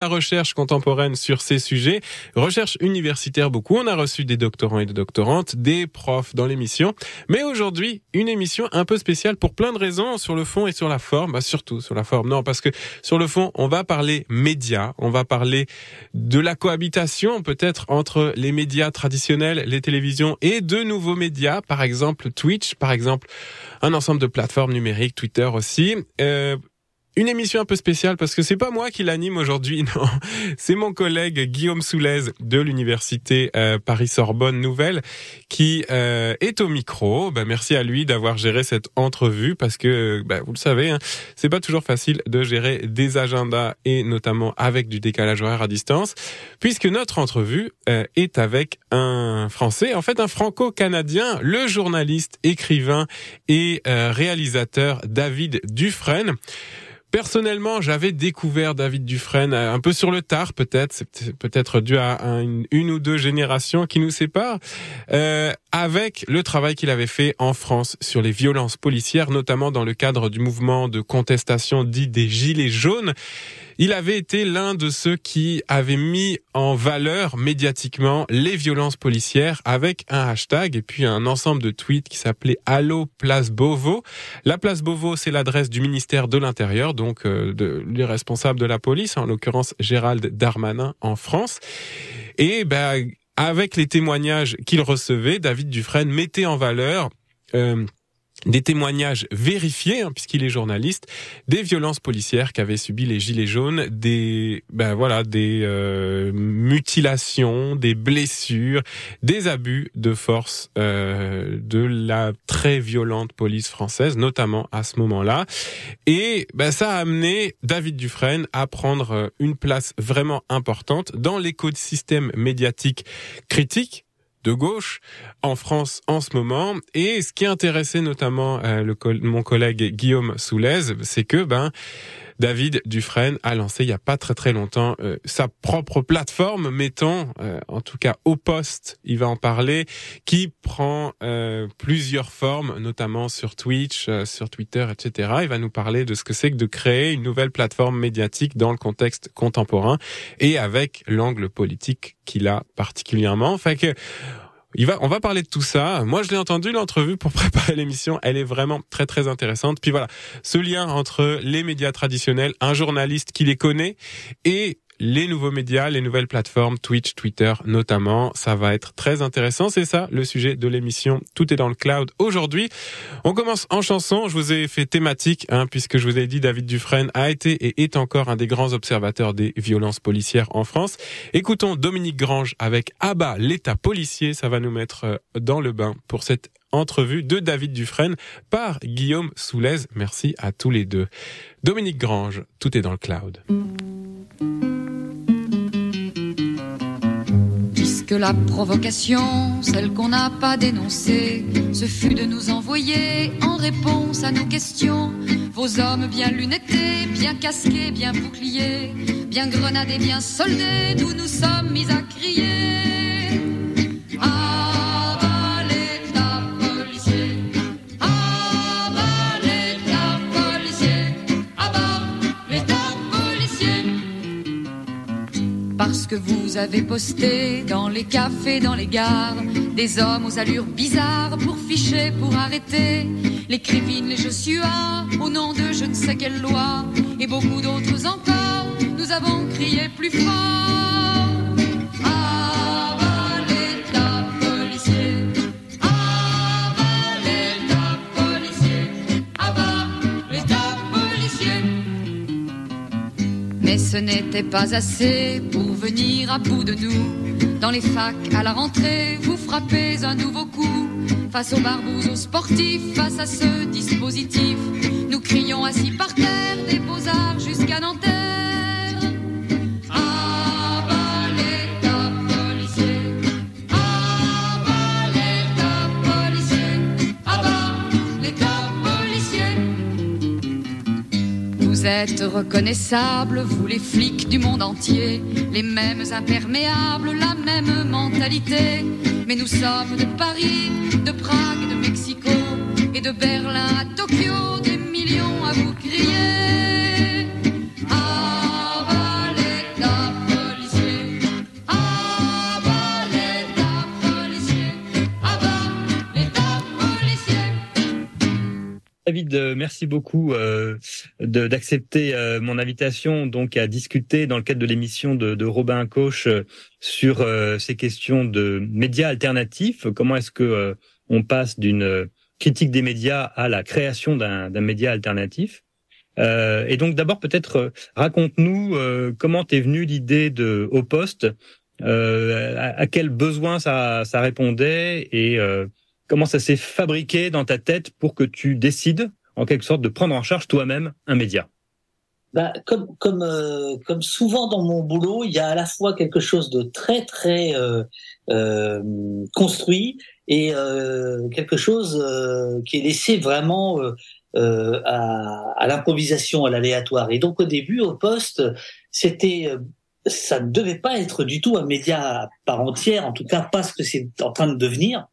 la recherche contemporaine sur ces sujets, recherche universitaire beaucoup. On a reçu des doctorants et des doctorantes, des profs dans l'émission. Mais aujourd'hui, une émission un peu spéciale pour plein de raisons, sur le fond et sur la forme. Bah, surtout sur la forme. Non, parce que sur le fond, on va parler médias, on va parler de la cohabitation peut-être entre les médias traditionnels, les télévisions et de nouveaux médias, par exemple Twitch, par exemple un ensemble de plateformes numériques, Twitter aussi. Euh, une émission un peu spéciale parce que c'est pas moi qui l'anime aujourd'hui, non. C'est mon collègue Guillaume Soulez de l'université euh, Paris-Sorbonne Nouvelle qui euh, est au micro. Bah, merci à lui d'avoir géré cette entrevue parce que bah, vous le savez, hein, c'est pas toujours facile de gérer des agendas et notamment avec du décalage horaire à distance, puisque notre entrevue euh, est avec un Français, en fait un Franco-Canadien, le journaliste, écrivain et réalisateur David Dufresne. Personnellement, j'avais découvert David Dufresne euh, un peu sur le tard, peut-être, c'est peut-être dû à une, ou deux générations qui nous séparent, euh, avec le travail qu'il avait fait en France sur les violences policières, notamment dans le cadre du mouvement de contestation dit des Gilets jaunes. Il avait été l'un de ceux qui avait mis en valeur médiatiquement les violences policières avec un hashtag et puis un ensemble de tweets qui s'appelait Allo Place Beauvau. La Place Beauvau, c'est l'adresse du ministère de l'Intérieur, donc euh, de, les responsables de la police, en l'occurrence Gérald Darmanin en France. Et ben, avec les témoignages qu'il recevait, David Dufresne mettait en valeur euh, des témoignages vérifiés, hein, puisqu'il est journaliste, des violences policières qu'avaient subies les gilets jaunes, des ben voilà, des euh, mutilations, des blessures, des abus de force euh, de la très violente police française, notamment à ce moment-là. Et ben, ça a amené David Dufresne à prendre une place vraiment importante dans l'écosystème médiatique critique de gauche en France en ce moment. Et ce qui intéressait notamment euh, le, mon collègue Guillaume Soulez, c'est que ben David Dufresne a lancé il y a pas très très longtemps euh, sa propre plateforme mettant euh, en tout cas au poste, il va en parler, qui prend euh, plusieurs formes, notamment sur Twitch, sur Twitter, etc. Il va nous parler de ce que c'est que de créer une nouvelle plateforme médiatique dans le contexte contemporain et avec l'angle politique qu'il a particulièrement. Fait que on va parler de tout ça. Moi, je l'ai entendu l'entrevue pour préparer l'émission. Elle est vraiment très très intéressante. Puis voilà, ce lien entre les médias traditionnels, un journaliste qui les connaît et les nouveaux médias, les nouvelles plateformes, Twitch, Twitter notamment. Ça va être très intéressant. C'est ça le sujet de l'émission. Tout est dans le cloud aujourd'hui. On commence en chanson. Je vous ai fait thématique, hein, puisque je vous ai dit David Dufresne a été et est encore un des grands observateurs des violences policières en France. Écoutons Dominique Grange avec Abba, l'État policier. Ça va nous mettre euh, dans le bain pour cette entrevue de David Dufresne par Guillaume Soulez. Merci à tous les deux. Dominique Grange, tout est dans le cloud. que la provocation, celle qu'on n'a pas dénoncée, ce fut de nous envoyer en réponse à nos questions vos hommes bien lunettés, bien casqués, bien boucliers, bien grenadés, bien soldés, d'où nous sommes mis à crier. Parce que vous avez posté dans les cafés, dans les gares, des hommes aux allures bizarres pour ficher, pour arrêter les crivines, les Joshua, au nom de je ne sais quelle loi, et beaucoup d'autres encore, nous avons crié plus fort. Mais ce n'était pas assez pour venir à bout de nous. Dans les facs, à la rentrée, vous frappez un nouveau coup. Face aux barbouzes, aux sportifs, face à ce dispositif, nous crions assis par terre des beaux-arts jusqu'à Nanterre. Êtes reconnaissables, vous les flics du monde entier, les mêmes imperméables, la même mentalité. Mais nous sommes de Paris, de Prague, de Mexico et de Berlin à Tokyo, des millions à vous crier. Merci beaucoup d'accepter mon invitation donc à discuter dans le cadre de l'émission de, de, Robin Coche sur ces questions de médias alternatifs. Comment est-ce que on passe d'une critique des médias à la création d'un média alternatif? Euh, et donc d'abord peut-être euh, raconte-nous euh, comment t'es venu l'idée de au poste, euh, à, à, quel besoin ça, ça répondait et comment ça s'est fabriqué dans ta tête pour que tu décides en quelque sorte de prendre en charge toi-même un média. Bah, comme comme comme souvent dans mon boulot, il y a à la fois quelque chose de très très construit et quelque chose qui est laissé vraiment euh, à, à l'improvisation, à l'aléatoire. Et donc au début, au poste, c'était euh, ça ne devait pas être du tout un média à part entière, en tout cas pas ce que c'est en train de devenir.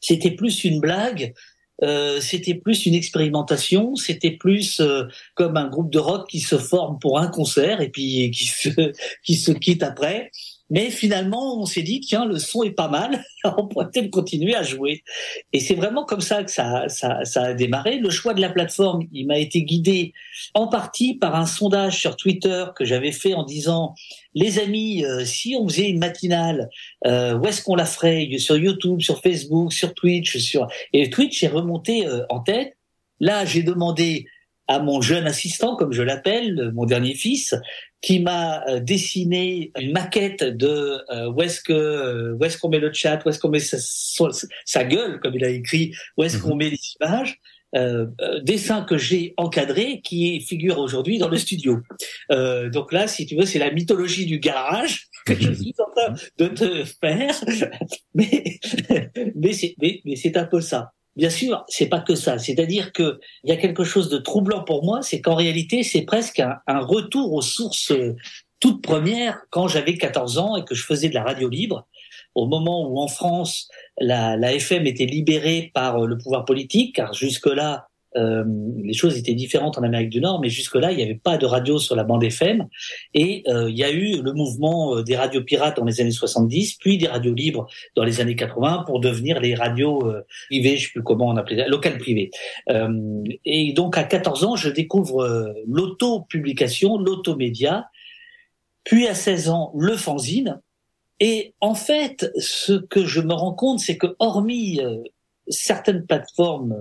C'était plus une blague, euh, c'était plus une expérimentation, c'était plus euh, comme un groupe de rock qui se forme pour un concert et puis qui se, qui se quitte après. Mais finalement, on s'est dit, tiens, le son est pas mal, on pourrait peut-être continuer à jouer. Et c'est vraiment comme ça que ça, ça, ça, a démarré. Le choix de la plateforme, il m'a été guidé en partie par un sondage sur Twitter que j'avais fait en disant, les amis, euh, si on faisait une matinale, euh, où est-ce qu'on la ferait? Sur YouTube, sur Facebook, sur Twitch, sur et Twitch est remonté euh, en tête. Là, j'ai demandé à mon jeune assistant, comme je l'appelle, mon dernier fils, qui m'a euh, dessiné une maquette de euh, où est-ce que euh, où est-ce qu'on met le chat, où est-ce qu'on met sa, sa, gueule, comme il a écrit, où est-ce qu'on mhm. met les images. Euh, dessin que j'ai encadré qui figure aujourd'hui dans le studio. Euh, donc là, si tu veux, c'est la mythologie du garage que je suis en train de te faire, mais mais c'est mais, mais c'est un peu ça. Bien sûr, c'est pas que ça. C'est-à-dire que il y a quelque chose de troublant pour moi, c'est qu'en réalité, c'est presque un, retour aux sources toutes premières quand j'avais 14 ans et que je faisais de la radio libre. Au moment où en France, la, la FM était libérée par le pouvoir politique, car jusque-là, euh, les choses étaient différentes en Amérique du Nord, mais jusque-là, il n'y avait pas de radio sur la bande FM. Et euh, il y a eu le mouvement euh, des radios pirates dans les années 70, puis des radios libres dans les années 80 pour devenir les radios euh, privées, je sais plus comment on appelait ça, locales privées. Euh, et donc à 14 ans, je découvre l'auto-publication, l'automédia, puis à 16 ans, le fanzine. Et en fait, ce que je me rends compte, c'est que hormis certaines plateformes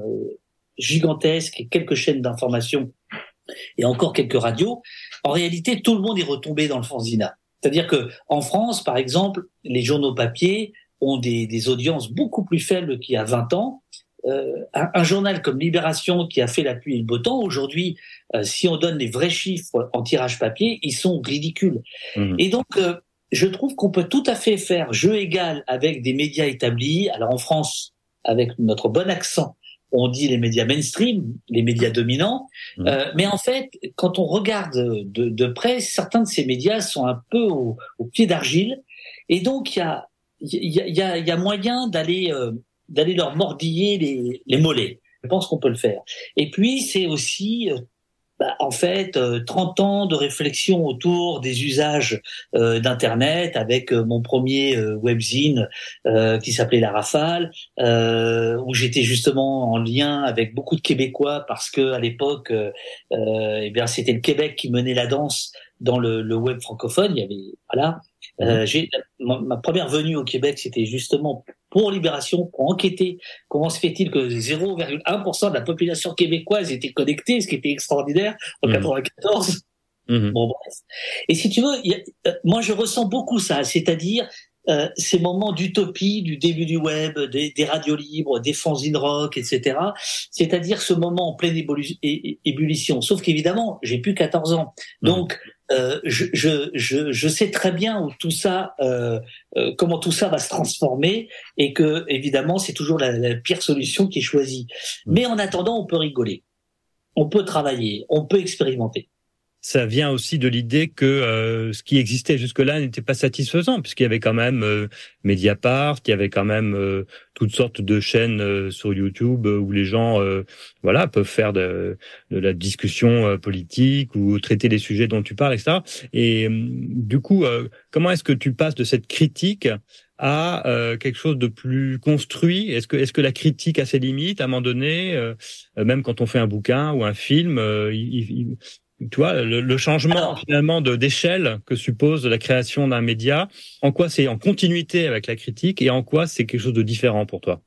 gigantesque et quelques chaînes d'information et encore quelques radios, en réalité, tout le monde est retombé dans le fanzina. C'est-à-dire que en France, par exemple, les journaux papier ont des, des audiences beaucoup plus faibles qu'il y a 20 ans. Euh, un, journal comme Libération qui a fait la pluie et le beau temps, aujourd'hui, euh, si on donne les vrais chiffres en tirage papier, ils sont ridicules. Mmh. Et donc, euh, je trouve qu'on peut tout à fait faire jeu égal avec des médias établis. Alors en France, avec notre bon accent, on dit les médias mainstream, les médias dominants, mmh. euh, mais en fait, quand on regarde de, de, près, certains de ces médias sont un peu au, pied d'argile, et donc il y a, y, a, y, a, y a moyen d'aller euh, d'aller leur mordiller les, les mollets. Je pense qu'on peut le faire. Et puis c'est aussi euh, bah, en fait, 30 euh, ans de réflexion autour des usages euh, d'Internet avec euh, mon premier webzine qui s'appelait La Rafale, où j'étais justement en lien avec beaucoup de Québécois parce que à l'époque, eh bien, c'était le Québec qui menait la danse dans le, le web francophone. Il y avait voilà. Mmh. j'ai ma, première venue au Québec, c'était justement pour Libération, pour enquêter comment se fait-il que 0,1% de la population québécoise était connectée, ce qui était extraordinaire en 1994. Mmh. Mmh. Bon bref. Et si tu veux, euh, moi je ressens beaucoup ça, c'est-à-dire euh, ces moments d'utopie du début du web, des, des, radios libres, des fanzines rock, etc. C'est-à-dire ce moment en pleine ébullition. Sauf qu'évidemment, j'ai plus 14 ans. Donc, euh, je, je, je, je, sais très bien où tout ça, euh, euh, comment tout ça va se transformer, et que évidemment c'est toujours la, la, pire solution qui est choisie. Mm. Mais en attendant, on peut rigoler, on peut travailler, on peut expérimenter ça vient aussi de l'idée que euh, ce qui existait jusque-là n'était pas satisfaisant, puisqu'il y avait quand même euh, Mediapart, il y avait quand même euh, toutes sortes de chaînes sur YouTube où les gens, voilà, peuvent faire de, de la discussion politique ou traiter les sujets dont tu parles, etc. Et du coup, comment est-ce que tu passes de cette critique à euh, quelque chose de plus construit? Est-ce que, est-ce que la critique a ses limites? À un moment donné, euh, même quand on fait un bouquin ou un film, il, tu vois, le, changement finalement de d'échelle que suppose la création d'un média, en quoi c'est en continuité avec la critique et en quoi c'est quelque chose de différent pour toi?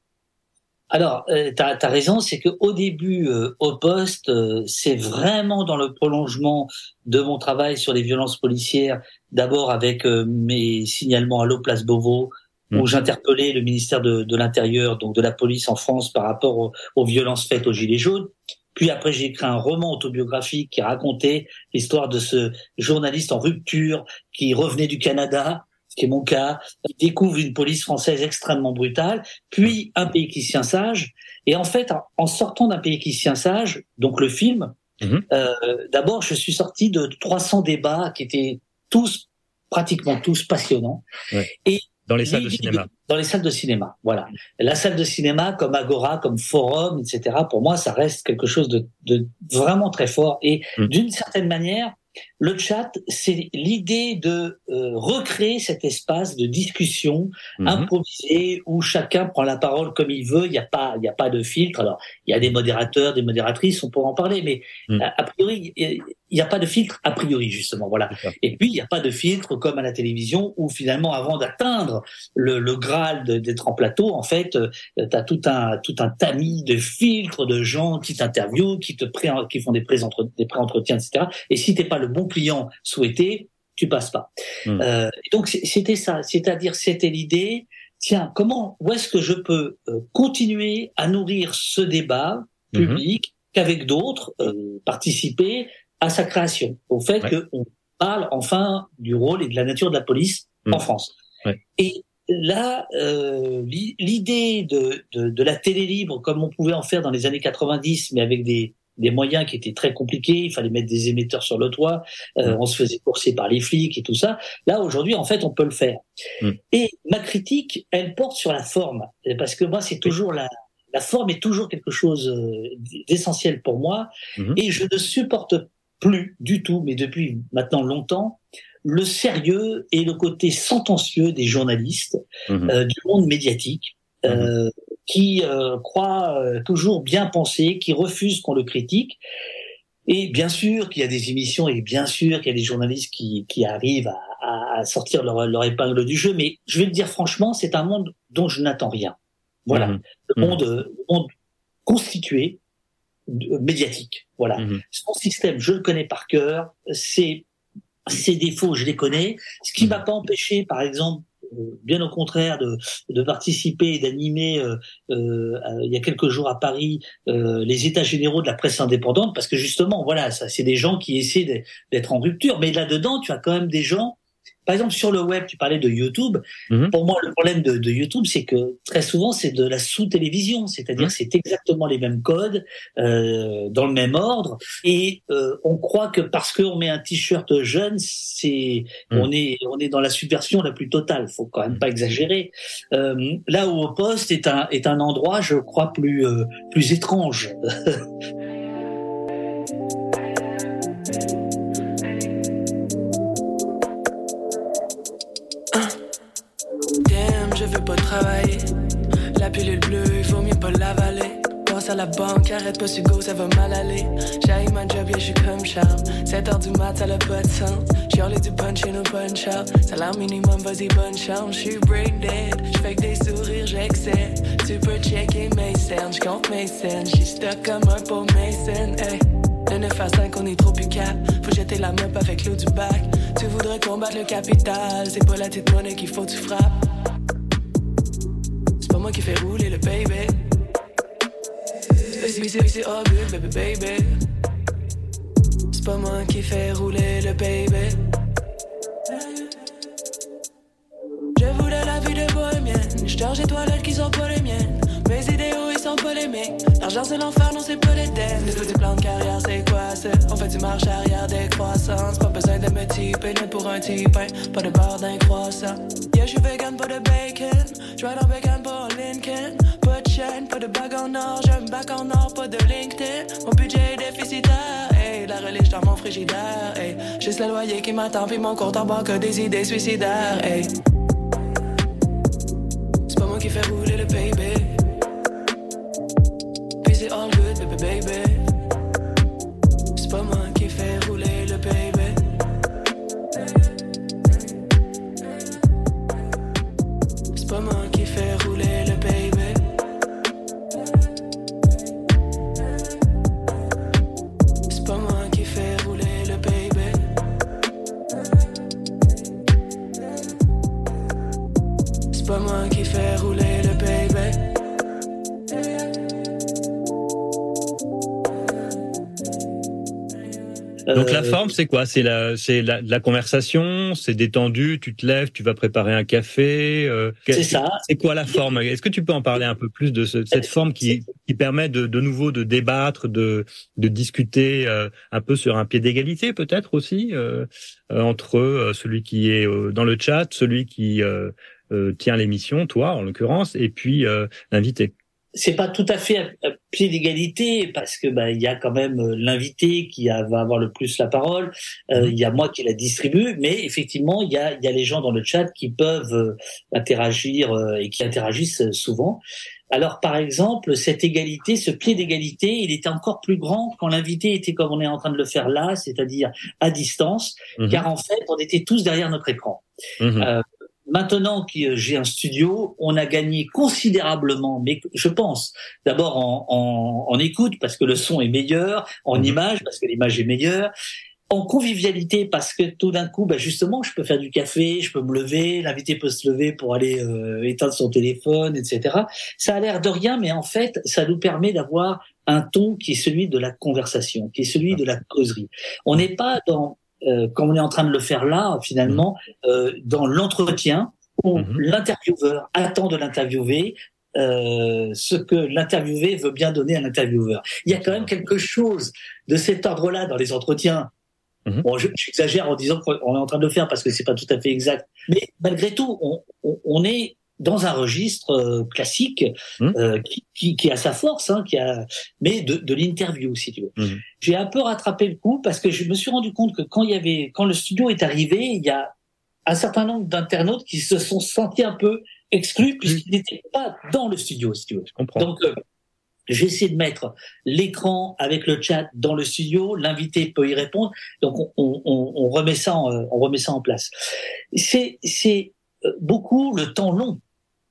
Alors, euh, tu as, raison, c'est qu'au début, euh, au poste, euh, c'est vraiment dans le prolongement de mon travail sur les violences policières, d'abord avec mes signalements à l'eau Place Beauvau, où mmh. j'interpellais le ministère de, de l'Intérieur, donc de la police en France, par rapport aux, aux violences faites aux Gilets jaunes. Puis après, j'ai écrit un roman autobiographique qui racontait l'histoire de ce journaliste en rupture qui revenait du Canada, ce qui est mon cas, qui découvre une police française extrêmement brutale, puis un pays qui tient sage. Et en fait, en sortant d'un pays qui tient sage, donc le film, mhm. euh, d'abord, je suis sorti de 300 débats qui étaient tous, pratiquement tous passionnants. Et dans les salles de cinéma. Dans les salles de cinéma, voilà. La salle de cinéma, comme Agora, comme Forum, etc. Pour moi, ça reste quelque chose de, de vraiment très fort. Et mm. d'une certaine manière, le chat, c'est l'idée de euh, recréer cet espace de discussion mhm. improvisé où chacun prend la parole comme il veut. Il n'y a pas, il n'y a pas de filtre. Alors, il y a des modérateurs, des modératrices, on pourra en parler, mais mhm. a, priori, il n'y a pas de filtre a priori justement. Voilà. Et puis, il n'y a pas de filtre comme à la télévision où finalement, avant d'atteindre le, le graal d'être en plateau, en fait, euh, tu as tout un tout un tamis de filtres de gens qui t'interviewent, qui te pré qui font des pré-entretiens, etc. Et si t'es pas le bon client souhaité, tu passes pas. Hmm. Euh, donc c'était ça, c'est-à-dire c'était l'idée. Tiens, comment, où est-ce que je peux euh, continuer à nourrir ce débat hmm. public qu'avec d'autres euh, participer à sa création, au fait qu'on parle enfin du rôle et de la nature de la police hmm. en France. Et là, l'idée de, de, de, la télé libre, comme on pouvait en faire dans les années 90, mais avec des, des moyens qui étaient très compliqués, il fallait mettre des émetteurs sur le toit, euh, mm. on se faisait courser par les flics et tout ça. Là, aujourd'hui, en fait, on peut le faire. Mm. Et ma critique, elle porte sur la forme, parce que moi, c'est toujours la, la forme est toujours quelque chose euh, d'essentiel pour moi, mm-hmm. et je ne supporte plus du tout, mais depuis maintenant longtemps, le sérieux et le côté sentencieux des journalistes, mm-hmm. euh, du monde médiatique. Mm-hmm qui euh, croit euh, toujours bien penser, qui refuse qu'on le critique. Et bien sûr qu'il y a des émissions et bien sûr qu'il y a des journalistes qui, qui arrivent à, à sortir leur, leur, épingle du jeu. Mais je vais le dire franchement, c'est un monde dont je n'attends rien. Voilà, mmh. le, monde, le monde constitué médiatique. Voilà, mmh. son système, je le connais par cœur. Ses, ses défauts, je les connais. Ce qui m'a pas empêché, par exemple, bien au contraire de, de participer et d'animer euh, euh, il y a quelques jours à Paris euh, les états généraux de la presse indépendante parce que justement voilà ça c'est des gens qui essaient d'être en rupture mais là dedans tu as quand même des gens par exemple, sur le web, tu parlais de YouTube. Mhm. Pour moi, le problème de, de YouTube, c'est que très souvent, c'est de la sous-télévision, c'est-à-dire mhm. c'est exactement les mêmes codes euh, dans le même ordre, et euh, on croit que parce qu'on met un t-shirt jeune, c'est mhm. on est on est dans la subversion la plus totale. Faut quand même pas exagérer. Euh, là où au poste est un est un endroit, je crois, plus euh, plus étrange. la banque, arrête pas go, ça va mal aller. J'ai ma job, yeah, j'suis comme Charles. 7 heures du mat, ça n'a pas de sens. J'y du punch in ou punch out. Salaire minimum, vas-y, bonne chance. J'suis brain dead, j'fais que des sourires, j'excède. Tu peux checker mes scènes, j'compte mes scènes. J'suis stuck comme un pauvre Mason, hey. De 9 à 5, on est trop cap. Faut jeter la meuf avec l'eau du bac. Tu voudrais combattre le capital, c'est pas la petite monnaie qu'il faut tu frappes moi qui fait rouler le baby. C'est baby, baby. C'est pas moi qui fait rouler le baby. Je voulais la vie de bohémienne. Je charge toilettes qui sont pas les miennes. Mes idéaux ils sont polémiques. L'argent c'est l'enfer, non c'est pas les dettes. Les petits plans de carrière c'est quoi ça? On fait du marche arrière des croissances. Pas besoin de me typer, pour un type. Pas de barre d'un croissant. Yeah, j'suis vegan, pas de bacon. J'ride en vegan, pas Lincoln. Pas de pas bague en or. J'aime bac en or, pas de LinkedIn. Mon budget est déficitaire. Hey, la religion dans mon frigidaire. Hey, juste le loyer qui m'attend, puis mon compte en banque des idées suicidaires. Hey. moi qui fais rouler le baby. Puis c'est all good, baby, baby. C'est quoi? C'est la, c'est la, la conversation, c'est détendu, tu te lèves, tu vas préparer un café. euh, C'est ça. C'est quoi la forme? Est-ce que tu peux en parler un peu plus de ce- cette forme qui, qui permet de, de nouveau de débattre, de, de discuter euh, un peu sur un pied d'égalité peut-être aussi euh, euh, entre euh, celui qui est dans le chat, celui qui tient l'émission, toi en l'occurrence, et puis euh, l'invité? C'est pas tout à fait à, pied d'égalité parce que bah il y a quand même euh, l'invité qui a- va avoir le plus la parole, euh, il y a moi qui la distribue, mais effectivement il y a il y a les gens dans le chat qui peuvent euh, interagir euh, et qui interagissent souvent. Alors par exemple cette égalité, ce pied d'égalité, il était encore plus grand quand l'invité était comme on est en train de le faire là, c'est-à-dire à distance, Mhm. car en fait on était tous derrière notre écran. Mhm. Maintenant que j'ai un studio, on a gagné considérablement, mais je pense d'abord en, en, en écoute parce que le son est meilleur, en Mhm. image parce que l'image est meilleure, en convivialité parce que tout d'un coup, bah justement, je peux faire du café, je peux me lever, l'invité peut se lever pour aller euh, éteindre son téléphone, etc. Ça a l'air de rien, mais en fait, ça nous permet d'avoir un ton qui est celui de la conversation, qui est celui de la causerie. On n'est pas dans euh, comme on est en train de le faire là, finalement, euh, dans l'entretien où Mhm. l'intervieweur attend de l'interviewé euh, ce que l'interviewé veut bien donner à l'intervieweur. Il y a quand même quelque chose de cet ordre-là dans les entretiens. Mhm. Bon, je- j'exagère en disant qu'on est en train de le faire parce que c'est pas tout à fait exact, mais malgré tout, on, on, on est dans un registre euh, classique Mhm. euh, qui, qui, qui a sa force, hein, qui a, mais de, de l'interview si tu veux. Mhm. J'ai un peu rattrapé le coup parce que je me suis rendu compte que quand il y avait, quand le studio est arrivé, il y a un certain nombre d'internautes qui se sont sentis un peu exclus puisqu'ils n'étaient pas dans le studio, si tu veux. Je comprends. Donc, euh, j'ai essayé de mettre l'écran avec le chat dans le studio. L'invité peut y répondre. Donc, on, on, on- on remet ça, en, euh, on remet ça en place. C'est, c'est euh, beaucoup le temps long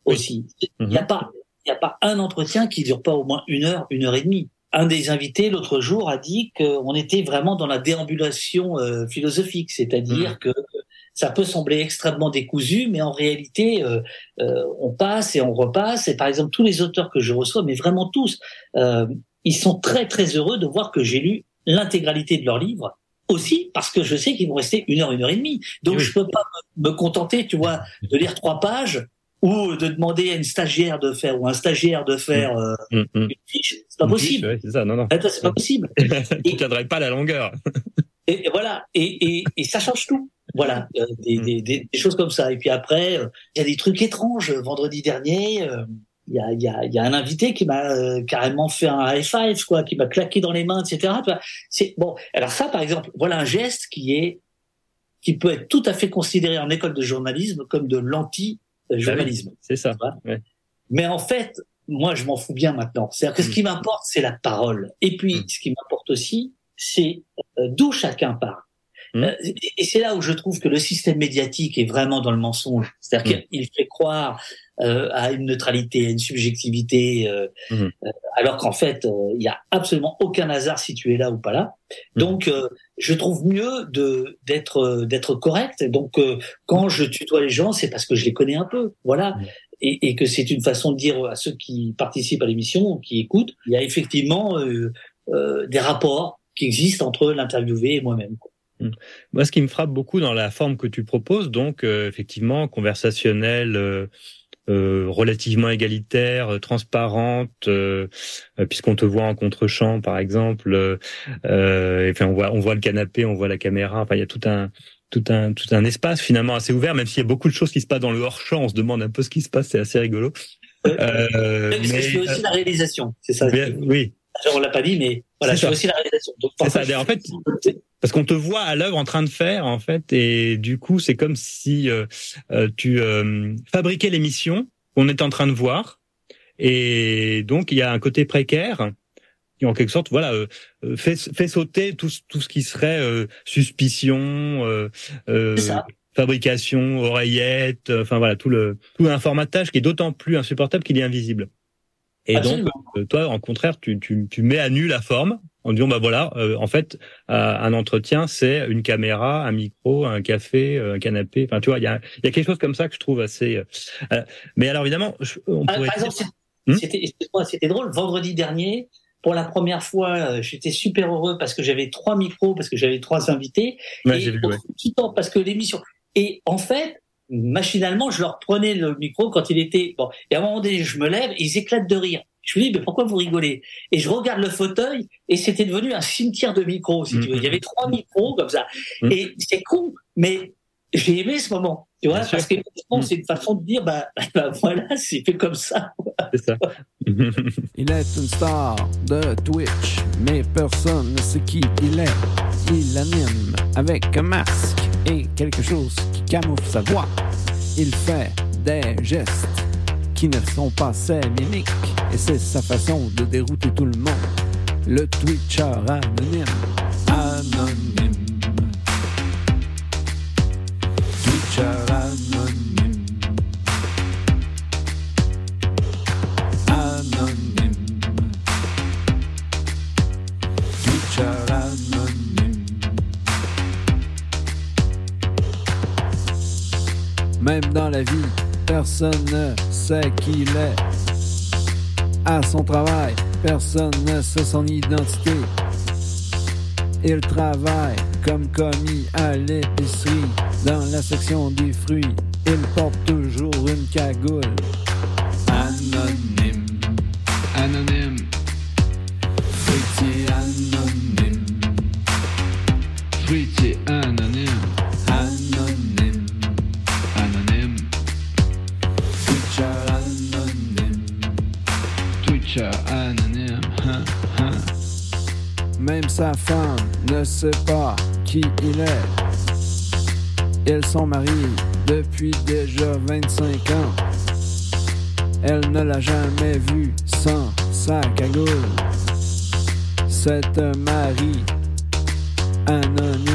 aussi. Il n'y a Mhm. pas, il y a pas un entretien qui dure pas au moins une heure, une heure et demie. Un des invités l'autre jour a dit qu'on était vraiment dans la déambulation euh, philosophique, c'est-à-dire Mhm. que ça peut sembler extrêmement décousu, mais en réalité, euh, euh, on passe et on repasse. Et par exemple, tous les auteurs que je reçois, mais vraiment tous, ils sont très très heureux de voir que j'ai lu l'intégralité de leur livre. Aussi parce que je sais qu'ils vont rester une heure, une heure et demie. Donc Oui. je peux pas me contenter, tu vois, de lire trois pages ou de demander à une stagiaire de faire ou un stagiaire de faire euh, Mhm. une fiche. C'est pas possible. Ouais, c'est ça, non, non. Attends, C'est pas possible. tu tiendrais pas la longueur. Et, et voilà, et, et, et ça change tout. Voilà, euh, des, des, des, des choses comme ça. Et puis après, euh, il y a des trucs étranges. Vendredi dernier, il y, a, y, a, y a un invité qui m'a carrément fait un high five, quoi, qui m'a claqué dans les mains, etc. C'est bon. Alors ça, par exemple, voilà un geste qui est qui peut être tout à fait considéré en école de journalisme comme de l'anti-journalisme. C'est ça. Mais en fait, moi, je m'en fous bien maintenant. C'est-à-dire que ce Mm. qui m'importe, c'est la parole. Et puis, Mm. ce qui m'importe aussi, c'est euh, d'où chacun part. Mm. Euh, et c'est là où je trouve que le système médiatique est vraiment dans le mensonge. C'est-à-dire Mm. qu'il fait croire euh, à une neutralité, à une subjectivité, euh, Mm. euh, alors qu'en fait, euh, il y a absolument aucun hasard si tu es là ou pas là. Donc, euh, je trouve mieux de d'être d'être correct. Donc, euh, quand je tutoie les gens, c'est parce que je les connais un peu. Voilà et, et que c'est une façon de dire à ceux qui participent à l'émission qui écoutent, il y a effectivement euh, euh, des rapports qui existent entre l'interviewé et moi-même. quoi. Moi, ce qui me frappe beaucoup dans la forme que tu proposes, donc euh, effectivement conversationnelle, euh, euh, relativement égalitaire, transparente, puisqu'on te voit en contre-champ, par exemple. et puis on voit, on voit le canapé, on voit la caméra. Enfin, il y a tout un tout un tout un espace finalement assez ouvert, même s'il y a beaucoup de choses qui se passent dans le hors-champ. On se demande un peu ce qui se passe. C'est assez rigolo. Euh, que je fais aussi la réalisation, c'est ça. mais- oui, On l'a pas dit, mais voilà, C'est aussi la réalisation. Donc, C'est ça. je- En fait, parce qu'on te voit à l'œuvre en train de faire, en fait, et du coup, c'est comme si euh, euh, tu euh, fabriquais l'émission qu'on est en train de voir. Et donc, il y a un côté précaire qui, en quelque sorte, voilà, euh, euh, fait, fait sauter tout, tout ce qui serait euh, suspicion, fabrication, oreillette, enfin voilà, tout le tout un formatage qui est d'autant plus insupportable qu'il est invisible. Et donc, toi, en contraire, tu, tu, tu mets à nu la forme en disant bah voilà, en fait, un entretien, c'est une caméra, un micro, un café, un canapé. Enfin, tu vois, il y a, y a quelque chose comme ça que je trouve assez. mais alors évidemment, on pourrait. Par exemple, Hmm c'était drôle. Vendredi dernier, pour la première fois, euh, j'étais super heureux parce que j'avais trois micros, parce que j'avais trois invités. Ouais, et vu, temps, parce que l'émission. Et en fait, machinalement, je leur prenais le micro quand il était bon. Et à un moment donné, je me lève, et ils éclatent de rire. Je me dis, mais pourquoi vous rigolez? Et je regarde le fauteuil, et c'était devenu un cimetière de micros, si tu veux. Il y avait trois micros comme ça. Hmm. Et c'est con, mais j'ai aimé ce moment. Tu vois, parce que mm. c'est une façon de dire, bah, bah voilà, c'est fait comme ça. C'est ça. il est une star de Twitch, mais personne ne sait qui il est. Il anime avec un masque et quelque chose qui camoufle sa voix. Il fait des gestes qui ne sont pas ses mimiques, et c'est sa façon de dérouter tout le monde. Le Twitcher anonyme. Même dans la vie, personne ne sait qui il est. À son travail, personne ne sait son identité. Il travaille comme commis à l'épicerie, dans la section des fruits. Il porte toujours une cagoule. Anonyme, anonyme, fruitier anonyme, fruitier anonyme. Sa femme ne sait pas qui il est. Ils sont mariés depuis déjà 25 ans. Elle ne l'a jamais vu sans sa cagoule. C'est un mari. Anonyme.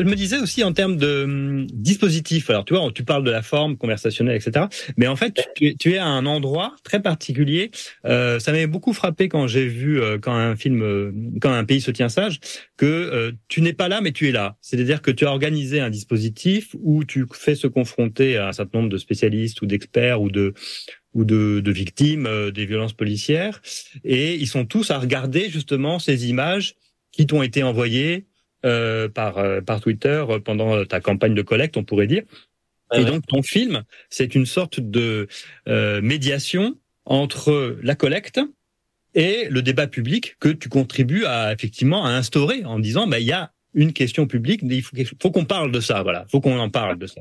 Je me disais aussi en termes de hum, dispositif. Alors, tu vois, tu parles de la forme conversationnelle, etc. Mais en fait, tu, es à un endroit très particulier. Euh, ça m'avait beaucoup frappé quand j'ai vu euh, quand un film, euh, quand un pays se tient sage, que tu n'es pas là, mais tu es là. C'est-à-dire que tu as organisé un dispositif où tu fais se confronter à un certain nombre de spécialistes ou d'experts ou de ou de, victimes des violences policières, et ils sont tous à regarder justement ces images qui t'ont été envoyées par euh, par Twitter pendant ta campagne de collecte, on pourrait dire. Ouais, et donc ton film, c'est une sorte de euh, médiation entre la collecte et le débat public que tu contribues à effectivement à instaurer en disant bah il y a une question publique, il faut, faut qu'on parle de ça, voilà, faut qu'on en parle de ça.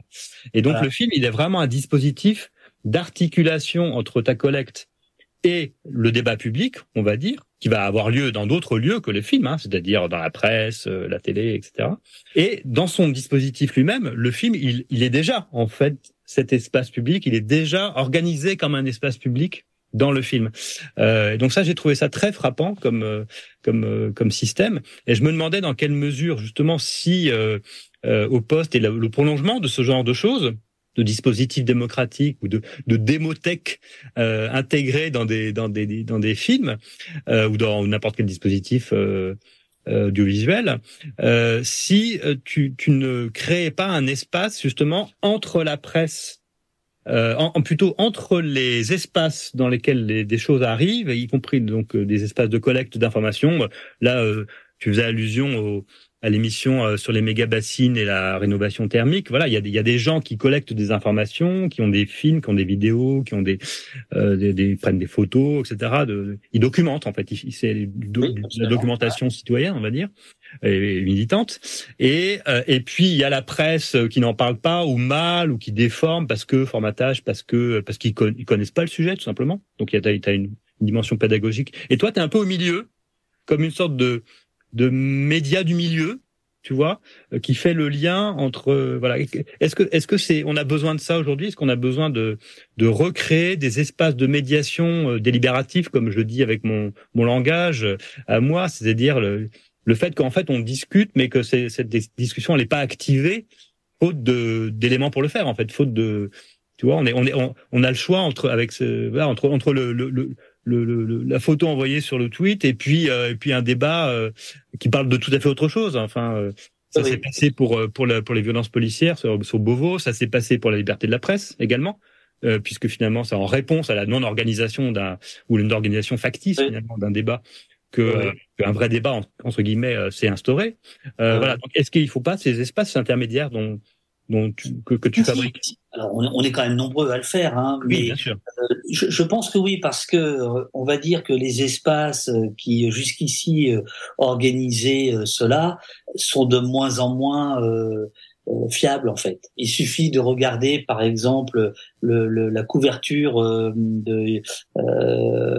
Et donc Voilà. le film, il est vraiment un dispositif d'articulation entre ta collecte et le débat public, on va dire, qui va avoir lieu dans d'autres lieux que le film, hein, c'est-à-dire dans la presse, euh, la télé, etc. Et dans son dispositif lui-même, le film, il, il est déjà en fait cet espace public, il est déjà organisé comme un espace public dans le film. Euh, donc ça, j'ai trouvé ça très frappant comme euh, comme euh, comme système. Et je me demandais dans quelle mesure justement si au poste et le prolongement de ce genre de choses de dispositifs démocratiques ou de, de démothèques euh, intégrés dans des dans des dans des films euh, ou dans n'importe quel dispositif euh, euh, audiovisuel, euh, si euh, tu, tu ne créais pas un espace justement entre la presse euh, en, plutôt entre les espaces dans lesquels les, des choses arrivent, y compris donc des espaces de collecte d'informations. Là, tu faisais allusion au, à l'émission euh, sur les méga bassines et la rénovation thermique. Voilà, il y a, des, il y a des gens qui collectent des informations, qui ont des films, qui ont des vidéos, qui ont des, euh, des, des prennent des photos, etc. De, ils documentent en fait. C'est la documentation citoyenne, on va dire, et, militante. Et euh, et puis il y a la presse qui n'en parle pas ou mal ou qui déforme parce que formatage, parce que parce qu'ils connaissent pas le sujet tout simplement. Donc il y a as une, une dimension pédagogique. Et toi, tu es un peu au milieu, comme une sorte de de médias du milieu, tu vois, euh, qui fait le lien entre euh, voilà. Est-ce que est-ce que c'est on a besoin de ça aujourd'hui? Est-ce qu'on a besoin de de recréer des espaces de médiation euh, délibératifs, comme je dis avec mon mon langage à moi, c'est-à-dire le le fait qu'en fait on discute, mais que cette discussion elle n'est pas activée faute de d'éléments pour le faire en fait, faute de tu vois, on est on est on, a le choix entre avec ce voilà, entre entre le, le, le le, la photo envoyée sur le tweet et puis euh, et puis un débat euh, qui parle de tout à fait autre chose. Enfin, euh, ça s'est passé pour pour la, pour les violences policières sur, sur Beauvau, ça s'est passé pour la liberté de la presse également. puisque finalement c'est en réponse à la non-organisation d'un ou une organisation factice finalement d'un débat que qu'un vrai débat entre, guillemets s'est instauré. Voilà. Donc est-ce qu'il faut pas ces espaces intermédiaires dont dont que, que tu fabriques? Alors, on, est quand même nombreux à le faire, hein, mais bien sûr. Euh, je, je, pense que oui, parce que euh, on va dire que les espaces euh, qui jusqu'ici organisaient cela sont de moins en moins fiables en fait. Il suffit de regarder, par exemple, le, le, la couverture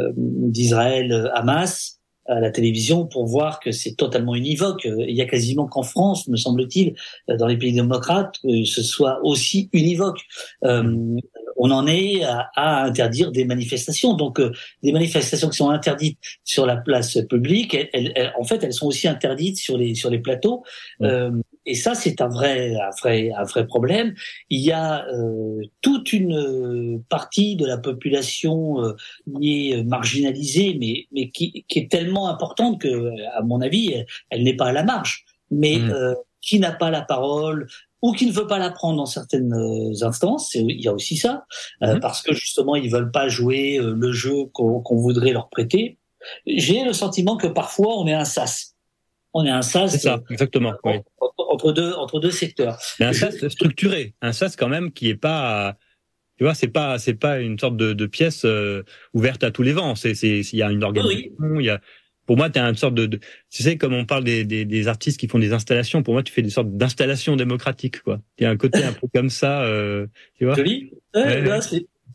d'Israël Hamas à la télévision pour voir que c'est totalement univoque. Il y a quasiment qu'en France, me semble-t-il, dans les pays démocrates, que ce soit aussi univoque. Euh, on en est à, interdire des manifestations. Donc, euh, des manifestations qui sont interdites sur la place publique, elles, en fait, elles sont aussi interdites sur les sur les plateaux. Euh, et ça, c'est un vrai, un vrai, un vrai problème. Il y a euh, toute une partie de la population euh, qui est marginalisée, mais, mais qui, qui, est tellement importante que, à mon avis, elle, n'est pas à la marge, mais mmh. euh, qui n'a pas la parole ou qui ne veut pas la prendre dans certaines euh, instances. Il y a aussi ça, mmh. parce que justement, ils veulent pas jouer le jeu qu'on voudrait leur prêter. J'ai le sentiment que parfois, on est un sas on est un sas. C'est ça, exactement. Entre deux, entre deux secteurs. Mais un sas structuré, un sas quand même qui est pas, tu vois, c'est pas, c'est pas une sorte de, pièce euh, ouverte à tous les vents. C'est, c'est, il y a une organisation, il y a. Pour moi, tu as une sorte de, tu sais, comme on parle des, des, artistes qui font des installations. Pour moi, tu fais des sortes d'installations démocratiques, quoi. Il y a un côté un peu comme ça, euh, tu vois. Joli. Ouais,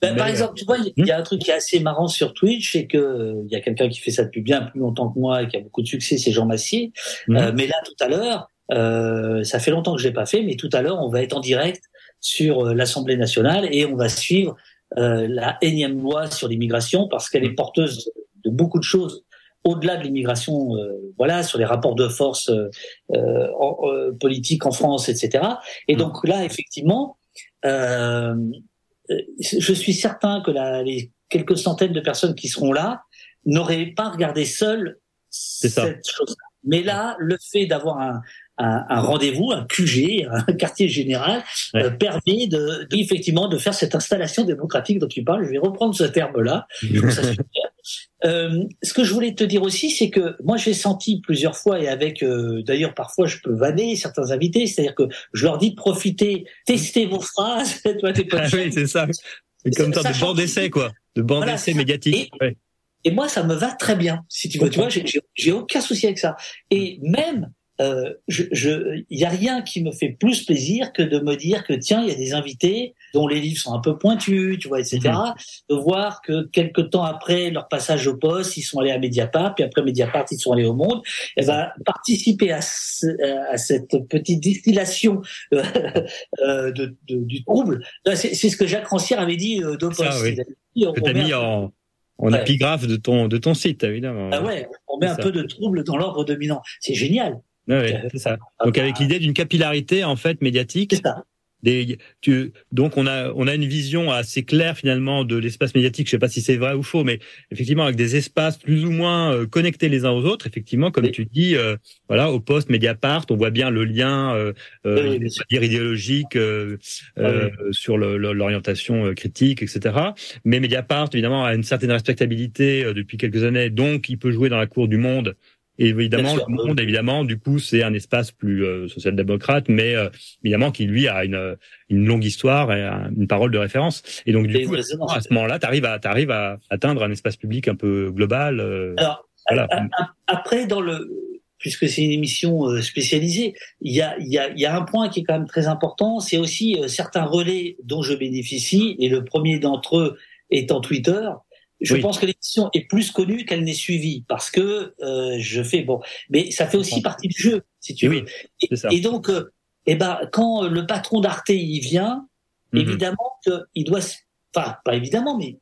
ben, par exemple, tu vois, il y, a un truc qui est assez marrant sur Twitch, c'est que euh, il y a quelqu'un qui fait ça depuis bien plus longtemps que moi et qui a beaucoup de succès, c'est Jean Massier. Mhm. Euh, mais là, tout à l'heure, euh, ça fait longtemps que je l'ai pas fait, mais tout à l'heure, on va être en direct sur l'Assemblée nationale et on va suivre la énième loi sur l'immigration parce qu'elle est mhm. porteuse de beaucoup de choses au-delà de l'immigration, voilà, sur les rapports de force euh, politiques en France, etc. Et mhm. donc là, effectivement, euh, euh, je suis certain que la, les quelques centaines de personnes qui seront là n'auraient pas regardé seules cette chose. Mais là, le fait d'avoir un, un, un rendez-vous, un QG, un quartier général, euh, permet de, effectivement de faire cette installation démocratique dont tu parles. Je vais reprendre ce terme-là. euh, ce que je voulais te dire aussi, c'est que moi j'ai senti plusieurs fois et avec, euh, d'ailleurs parfois je peux vanner certains invités, c'est-à-dire que je leur dis de profiter, tester vos phrases. Toi, t'es pas ah oui, c'est ça. C'est comme ça, de banc d'essai, quoi, de banc d'essai médiatique. Et, et, moi, ça me va très bien. Si tu veux, tu vois, j'ai aucun souci avec ça. Et même euh, je, je, y a rien qui me fait plus plaisir que de me dire que tiens, il y a des invités dont les livres sont un peu pointus, tu vois, etc. Mhm. De voir que quelque temps après leur passage au poste, ils sont allés à Mediapart, puis après Mediapart, ils sont allés au Monde. Et va participer à, à, cette petite distillation euh, euh de, de, du trouble. C'est ce que Jacques Rancière avait dit euh, de poste. que t'as mis en en épigraphe de ton de ton site évidemment. Ah ouais, on met un peu de trouble dans l'ordre dominant. C'est génial. Ouais, c'est ça. Donc avec l'idée d'une capillarité en fait médiatique. Ça. des, tu, donc on a on a une vision assez claire finalement de l'espace médiatique. Je sais pas si c'est vrai ou faux, mais effectivement avec des espaces plus ou moins euh, connectés les uns aux autres. Effectivement, comme tu dis, euh, voilà, au poste Mediapart, on voit bien le lien, euh, euh dire idéologique sur l'orientation critique, etc. Mais Mediapart évidemment a une certaine respectabilité depuis quelques années, donc il peut jouer dans la cour du monde et évidemment, le monde, évidemment, du coup, c'est un espace plus euh, social-démocrate, mais euh, évidemment qui lui a une, une longue histoire et une parole de référence. Et donc, du coup, à ce moment-là, tu arrives à, arrives à atteindre un espace public un peu global. Euh, Alors, après, dans le, puisque c'est une émission spécialisée, il y a, il y, a, il y a un point qui est quand même très important, c'est aussi certains relais dont je bénéficie, et le premier d'entre eux étant Twitter. Je pense que l'émission est plus connue qu'elle n'est suivie parce que euh, je fais bon, mais ça fait aussi partie du jeu, si tu veux. et, donc, euh, eh ben, quand le patron d'Arte y vient, mhm. évidemment qu'il doit, enfin pas évidemment, mais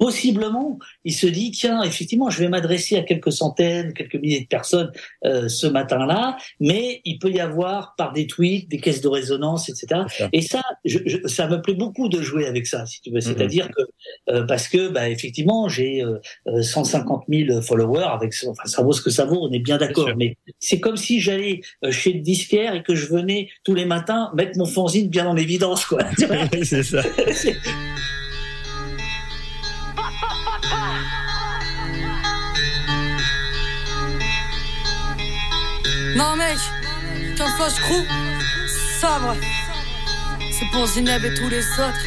possiblement, il se dit tiens, effectivement, je vais m'adresser à quelques centaines, quelques milliers de personnes euh, ce matin-là, mais il peut y avoir par des tweets, des caisses de résonance, etc. Et ça, je, ça me plaît beaucoup de jouer avec ça, si tu veux. Mm-hmm. C'est-à-dire que euh, parce que, bah, effectivement, j'ai euh, 150 euh, 000 followers, avec, enfin, ça vaut ce que ça vaut, on est bien d'accord. Mais c'est comme si j'allais euh, chez le disquaire et que je venais tous les matins mettre mon fanzine bien en évidence, quoi. c'est ça. Non mec, quand flash crew, sabre. C'est pour Zineb et tous les autres.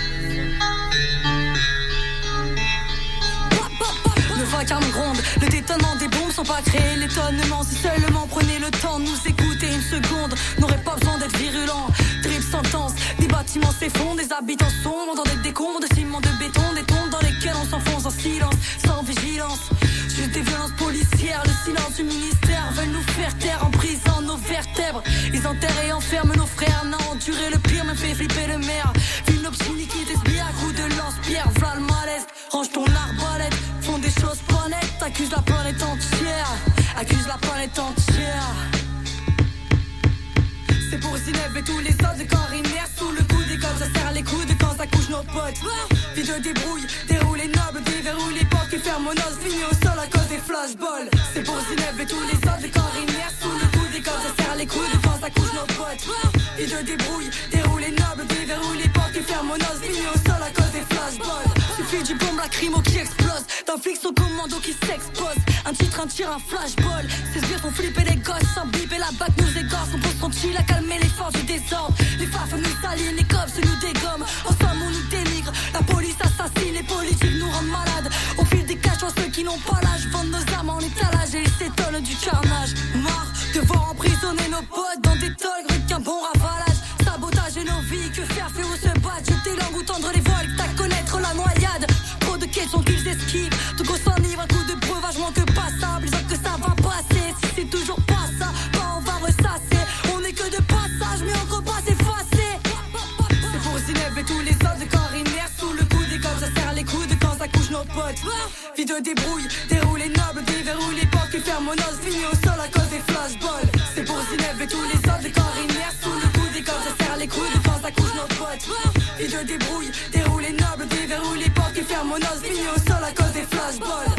Le vacarme gronde, le détonnement des bombes sont pas créés. L'étonnement, si seulement prenez le temps de nous écouter une seconde, n'aurait pas besoin d'être virulent. Triple sentence, des bâtiments s'effondrent, des habitants sombres dans des décombres de ciment, de béton, des tombes dans on s'enfonce en silence, sans vigilance. Juste des violences policières, le silence du ministère veulent nous faire taire en brisant nos vertèbres. Ils enterrent et enferment nos frères, n'a enduré le pire, me fait flipper le maire. Vu nos qui t'esprit à coups de lance-pierre, v'là le malaise. Range ton arbalète, font des choses pas nettes, accuse la planète entière, accuse la planète entière. C'est pour Zineb et tous les autres de corps nos débrouille, déroule les nobles, déverrouille les portes qui ferment nos os, fini au sol à cause des flashballs. C'est pour Zineb et tous les autres corps inertes sous le coup des codes, ça serre les coudes quand ça couche nos potes. Vie débrouille, déroule les nobles, déverrouille les portes qui ferment nos os, fini au sol à cause des flashballs. Suffit du bombe lacrymo qui explose, d'un flic au commando qui s'expose. Un titre, un tir, un flashball. Ces sbires font flipper les gosses sans bip et la bac nous égorce. On pose son à calmer les forces du désordre. Les fafs nous salient, les cops nous dégomment. Les politiques nous rendent malades. Au fil des caches, ceux qui n'ont pas l'âge vendent nos armes en étalage et ils s'étonnent du carnage. Marre Vie de débrouille, déroule les nobles, déverrouille les portes qui ferment nos os. Fini au sol à cause des flashballs. C'est pour Zineb et tous les autres de corps inertes. Sous le coup des codes, ça serre les coudes quand ça couche nos potes. Vie de débrouille, déroule les nobles, déverrouille les portes qui ferment nos os. Fini au sol à cause des flashballs.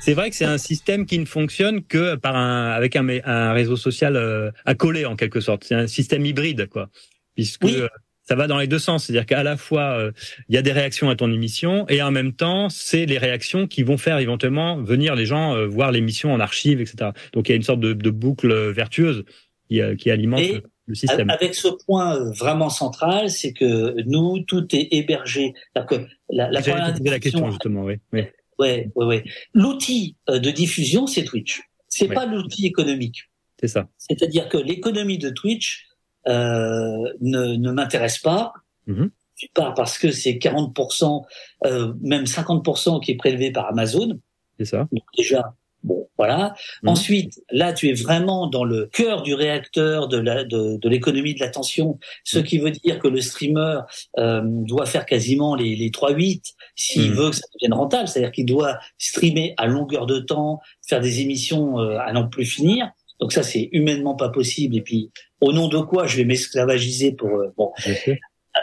C'est vrai que c'est un système qui ne fonctionne que par un avec un, un réseau social euh, accolé en quelque sorte. C'est un système hybride quoi, puisque euh, ça va dans les deux sens. C'est-à-dire qu'à la fois euh, il y a des réactions à ton émission et en même temps c'est les réactions qui vont faire éventuellement venir les gens euh, voir l'émission en archive, etc. Donc il y a une sorte de, de boucle vertueuse qui, qui alimente. le système. Avec ce point vraiment central, c'est que nous, tout est hébergé. Que la, la, la question justement, oui. oui. Ouais, ouais, ouais. L'outil euh, de diffusion, c'est Twitch. C'est pas l'outil économique. C'est ça. C'est-à-dire que l'économie de Twitch euh, ne, ne m'intéresse pas. Mm -hmm. parce que c'est 40%, euh, même 50% qui est prélevé par Amazon. C'est ça. Donc déjà, Bon, voilà. Mhm. Ensuite, là, tu es vraiment dans le cœur du réacteur de la de, de l'économie de l'attention, ce mhm. qui veut dire que le streamer euh, doit faire quasiment les, les 3-8 s'il mhm. veut que ça devienne rentable, c'est-à-dire qu'il doit streamer à longueur de temps, faire des émissions euh, à n'en plus finir. Donc ça, c'est humainement pas possible. Et puis, au nom de quoi je vais m'esclavagiser pour euh, bon.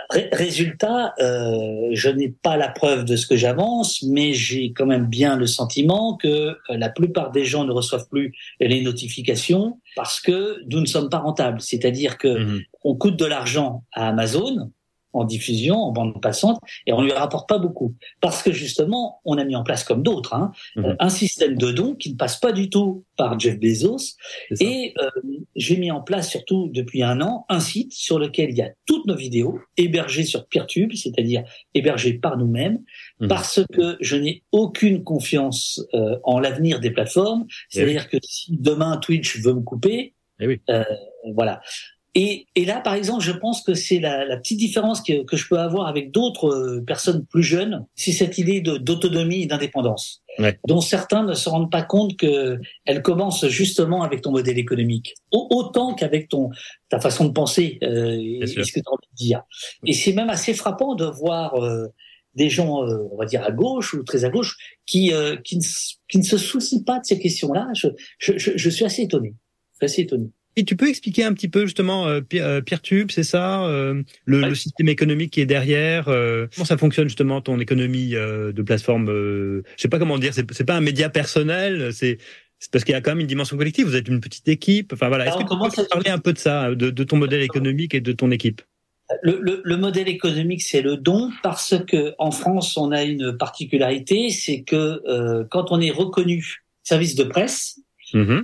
résultat, euh, je n'ai pas la preuve de ce que j'avance, mais j'ai quand même bien le sentiment que euh, la plupart des gens ne reçoivent plus les notifications parce que nous ne sommes pas rentables. C'est-à-dire que mhm. on coûte de l'argent à Amazon, en diffusion, en bande passante, et on lui rapporte pas beaucoup. Parce que justement, on a mis en place, comme d'autres, hein, mhm. euh, un système de dons qui ne passe pas du tout par Jeff Bezos. Et euh, j'ai mis en place, surtout depuis un an, un site sur lequel il y a toutes nos vidéos hébergées sur PeerTube, c'est-à-dire hébergées par nous-mêmes, mhm. parce que je n'ai aucune confiance euh, en l'avenir des plateformes. Eh c'est-à-dire que si demain Twitch veut me couper, eh oui. voilà. Et, et, là, par exemple, je pense que c'est la, la, petite différence que, que, je peux avoir avec d'autres euh, personnes plus jeunes, c'est cette idée d'autonomie et d'indépendance, ouais. dont certains ne se rendent pas compte que elle commence justement avec ton modèle économique, autant qu'avec ton ta façon de penser euh, et ce que tu as envie de dire. Et c'est même assez frappant de voir euh, des gens, euh, on va dire à gauche ou très à gauche, qui euh, qui ne, qui, ne, se soucient pas de ces questions-là. Je, je, je, je suis assez étonné, assez étonné. Et tu peux expliquer un petit peu justement euh, euh Peertube, c'est ça, euh, le, le, système économique qui est derrière. Euh, comment ça fonctionne justement ton économie euh, de plateforme Je sais pas comment dire. C'est pas un média personnel. C'est parce qu'il y a quand même une dimension collective. Vous êtes une petite équipe. Enfin voilà. Est-ce que tu peux parler un peu de ça, de, de, ton modèle économique et de ton équipe? Le, le, le, modèle économique, c'est le don, parce que en France, on a une particularité, c'est que euh, quand on est reconnu service de presse, mmh.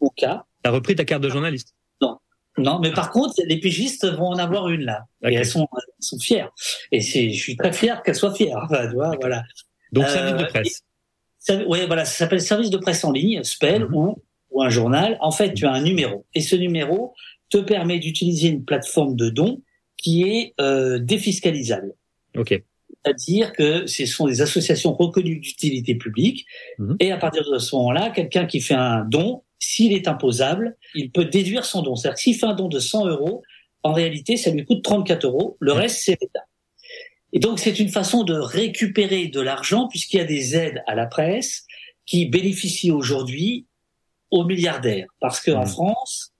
au cas, T'as repris ta carte de journaliste Non. Non, mais par contre, les pigistes vont en avoir une là. Et elles sont, elles sont fières. Et c'est, je suis très fier qu'elles soient fières. Enfin, tu vois, voilà. Donc, service de euh, presse. Oui, voilà, ça s'appelle service de presse en ligne, SPEL, mhm. ou, ou un journal. En fait, tu as un numéro. Et ce numéro te permet d'utiliser une plateforme de dons qui est euh, défiscalisable. OK c'est-à-dire que ce sont des associations reconnues d'utilité publique, mhm. et à partir de ce moment-là, quelqu'un qui fait un don s'il est imposable, il peut déduire son don. C'est-à-dire que s'il fait un don de 100 euros, en réalité, ça lui coûte 34 euros. Le reste, c'est l'État. Et donc, c'est une façon de récupérer de l'argent puisqu'il y a des aides à la presse qui bénéficient aujourd'hui aux milliardaires. Parce qu'en mmh. France,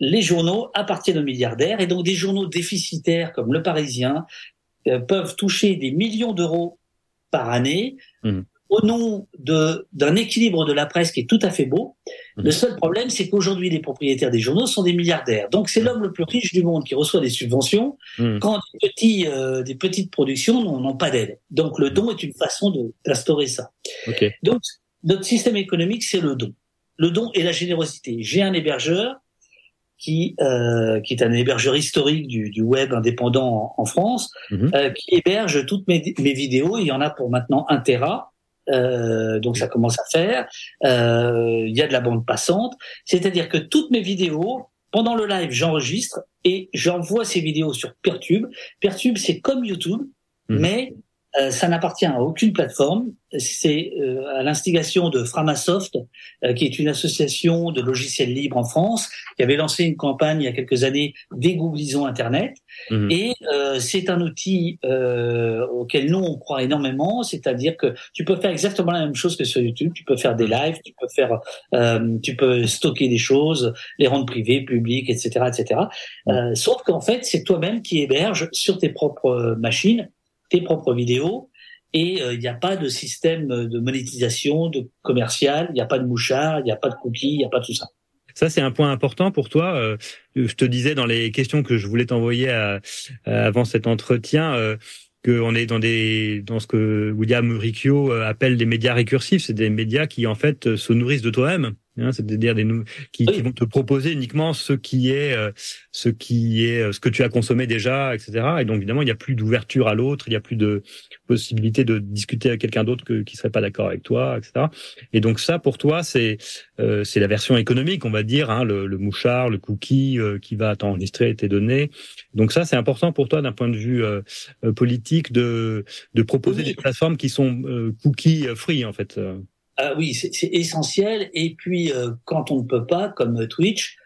les journaux appartiennent aux milliardaires et donc des journaux déficitaires comme Le Parisien euh, peuvent toucher des millions d'euros par année mmh au nom d'un équilibre de la presse qui est tout à fait beau. Le mhm. seul problème, c'est qu'aujourd'hui, les propriétaires des journaux sont des milliardaires. Donc, c'est l'homme le plus riche du monde qui reçoit des subventions mhm. quand des, petits, euh, des petites productions n'ont pas d'aide. Donc, le don est une façon d'instaurer ça. Donc, notre système économique, c'est le don. Le don et la générosité. J'ai un hébergeur qui, euh, qui est un hébergeur historique du, du web indépendant en, France, mhm. euh, qui héberge toutes mes, mes vidéos. Il y en a pour maintenant un Tera. Euh, donc ça commence à faire. Euh, il y a de la bande passante, c'est-à-dire que toutes mes vidéos, pendant le live, j'enregistre et j'envoie ces vidéos sur Pertube. Pertube, c'est comme YouTube, mmh. mais euh, ça n'appartient à aucune plateforme. C'est euh, à l'instigation de Framasoft, euh, qui est une association de logiciels libres en France, qui avait lancé une campagne il y a quelques années dégooglisons Internet. Mhm. Et c'est un outil auquel nous on croit énormément, c'est-à-dire que tu peux faire exactement la même chose que sur YouTube. Tu peux faire des lives, tu peux faire, tu peux stocker des choses, les rendre privées, publiques, etc., etc. Mhm. sauf qu'en fait, c'est toi-même qui héberges sur tes propres machines tes propres vidéos et euh, il n'y a pas de système de monétisation, de commercial, il n'y a pas de mouchard, il n'y a pas de cookies, il n'y a pas tout ça. Ça, c'est un point important pour toi. Euh, je te disais dans les questions que je voulais t'envoyer avant cet entretien euh, qu'on est dans des dans ce que William Riccio appelle des médias récursifs. C'est des médias qui en fait se nourrissent de toi-même. Hein, c'est-à-dire des qui, qui, vont te proposer uniquement ce qui est euh, ce qui est euh, ce que tu as consommé déjà, etc. Et donc évidemment il n'y a plus d'ouverture à l'autre, il n'y a plus de possibilité de discuter avec quelqu'un d'autre que, qui serait pas d'accord avec toi, etc. Et donc ça pour toi c'est euh, c'est la version économique, on va dire, hein, le, le, mouchard, le cookie qui va t'enregistrer tes données. Donc ça c'est important pour toi d'un point de vue politique de de proposer des plateformes qui sont cookie free en fait. Ah oui, c'est essentiel. Et puis, euh, quand on ne peut pas, comme Twitch,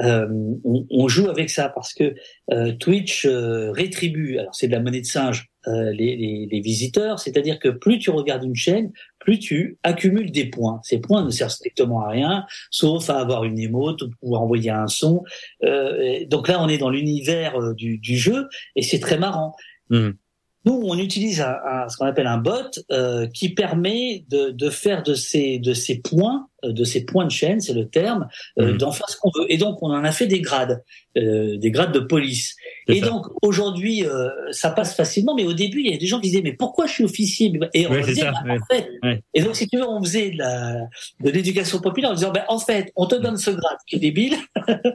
euh, on, on, joue avec ça parce que euh, Twitch euh, rétribue. Alors, c'est de la monnaie de singe euh, les, les, les, visiteurs. C'est-à-dire que plus tu regardes une chaîne, plus tu accumules des points. Ces points ne servent strictement à rien, sauf à avoir une émote ou pouvoir envoyer un son. Euh, donc là, on est dans l'univers euh, du, du, jeu et c'est très marrant. Mmh. Nous, on utilise un, un, ce qu'on appelle un bot euh, qui permet de, de, faire de ces, de ces points, euh, de ces points de chaîne, c'est le terme, euh, mmh. d'en faire ce qu'on veut. Et donc, on en a fait des grades, euh, des grades de police. Et ça. donc, aujourd'hui, ça passe facilement, mais au début, il y a des gens qui disaient, mais pourquoi je suis officier? Et on ouais, disait, ça, bah, ouais. en fait, Ouais. et donc, si tu veux, on faisait de l'éducation populaire en disant, ben, en fait, on te donne ce grade qui est débile,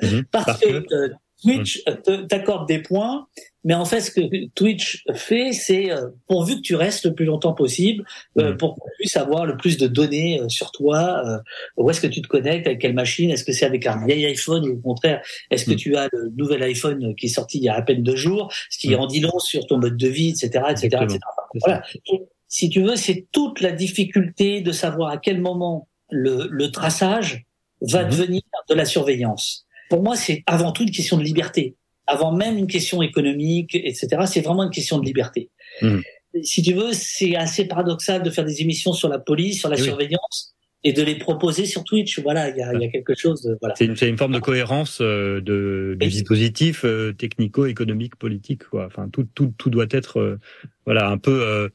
Mhm. parce, Parce que, Twitch te- t'accorde des points, mais en fait, ce que Twitch fait, c'est euh, pourvu que tu restes le plus longtemps possible, euh, Mhm. pour qu'on puisse avoir le plus de données euh, sur toi. euh, où est-ce que tu te connectes, avec quelle machine Est-ce que c'est avec un vieil iPhone ou au contraire, est-ce que Mhm. tu as le nouvel iPhone qui est sorti il y a à peine deux jours, ce qui Mhm. en dit long sur ton mode de vie, etc., etc., Exactement. etc. Voilà. Si tu veux, c'est toute la difficulté de savoir à quel moment le, le traçage va Mhm. devenir de la surveillance. Pour moi, c'est avant tout une question de liberté. Avant même une question économique, etc., c'est vraiment une question de liberté. Mhm. Si tu veux, c'est assez paradoxal de faire des émissions sur la police, sur la Oui. surveillance, et de les proposer sur Twitch. Voilà, il y a, il y a quelque chose de... Voilà. C'est une, forme de cohérence euh, de, du dispositif euh, technico-économique, politique. Quoi. Enfin, tout, tout, tout doit être euh, voilà, un peu...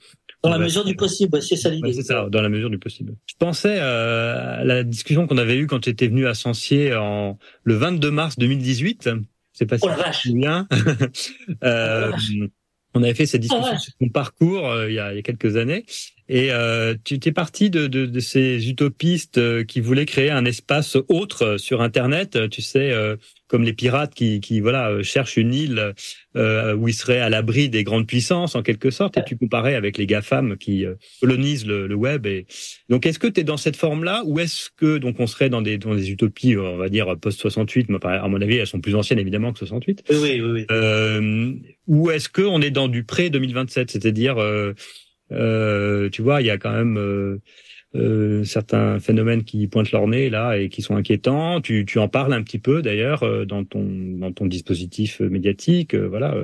euh, Dans la mesure du possible, c'est ça l'idée. C'est ça, dans la mesure du possible. Je pensais euh, à la discussion qu'on avait eue quand tu étais venu à Sancier en, le 22 mars 2018. Je sais pas si Oh. Euh, Oh vache. on avait fait cette discussion Oh vache. sur ton parcours euh, il, y a, il y a quelques années. Et euh, tu étais parti de, de, de ces utopistes euh, qui voulaient créer un espace autre euh, sur Internet, euh, tu sais, euh, comme les pirates qui, qui voilà euh, cherchent une île euh, où ils seraient à l'abri des grandes puissances en quelque sorte. Et tu comparais avec les GAFAM qui euh, colonisent le, le web. Et donc, est-ce que tu es dans cette forme-là ou est-ce que donc on serait dans des dans des utopies, on va dire post 68, mais à mon avis elles sont plus anciennes évidemment que 68. Oui, oui, oui. oui. Euh, ou est-ce que on est dans du pré 2027, c'est-à-dire, euh, euh, tu vois, il y a quand même euh, certains phénomènes qui pointent leur nez là et qui sont inquiétants. Tu, tu en parles un petit peu d'ailleurs euh, dans ton dans ton dispositif médiatique. Euh, voilà,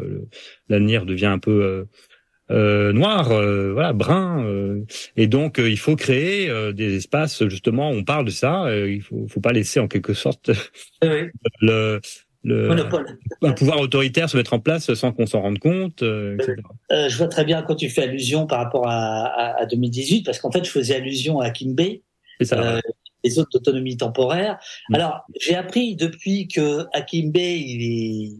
l'avenir devient un peu euh, noir, euh, voilà, brun, euh, et donc il faut créer euh, des espaces justement. On parle de ça. il faut, faut pas laisser en quelque sorte Oui, oui. le le, Monopole. un pouvoir autoritaire se mettre en place sans qu'on s'en rende compte, euh, etc. Euh, je vois très bien quand tu fais allusion par rapport à, à, à 2018, parce qu'en fait, je faisais allusion à Kimbe, euh, les zones d'autonomie temporaire. Mm. Alors, j'ai appris depuis que Akimbe, il est,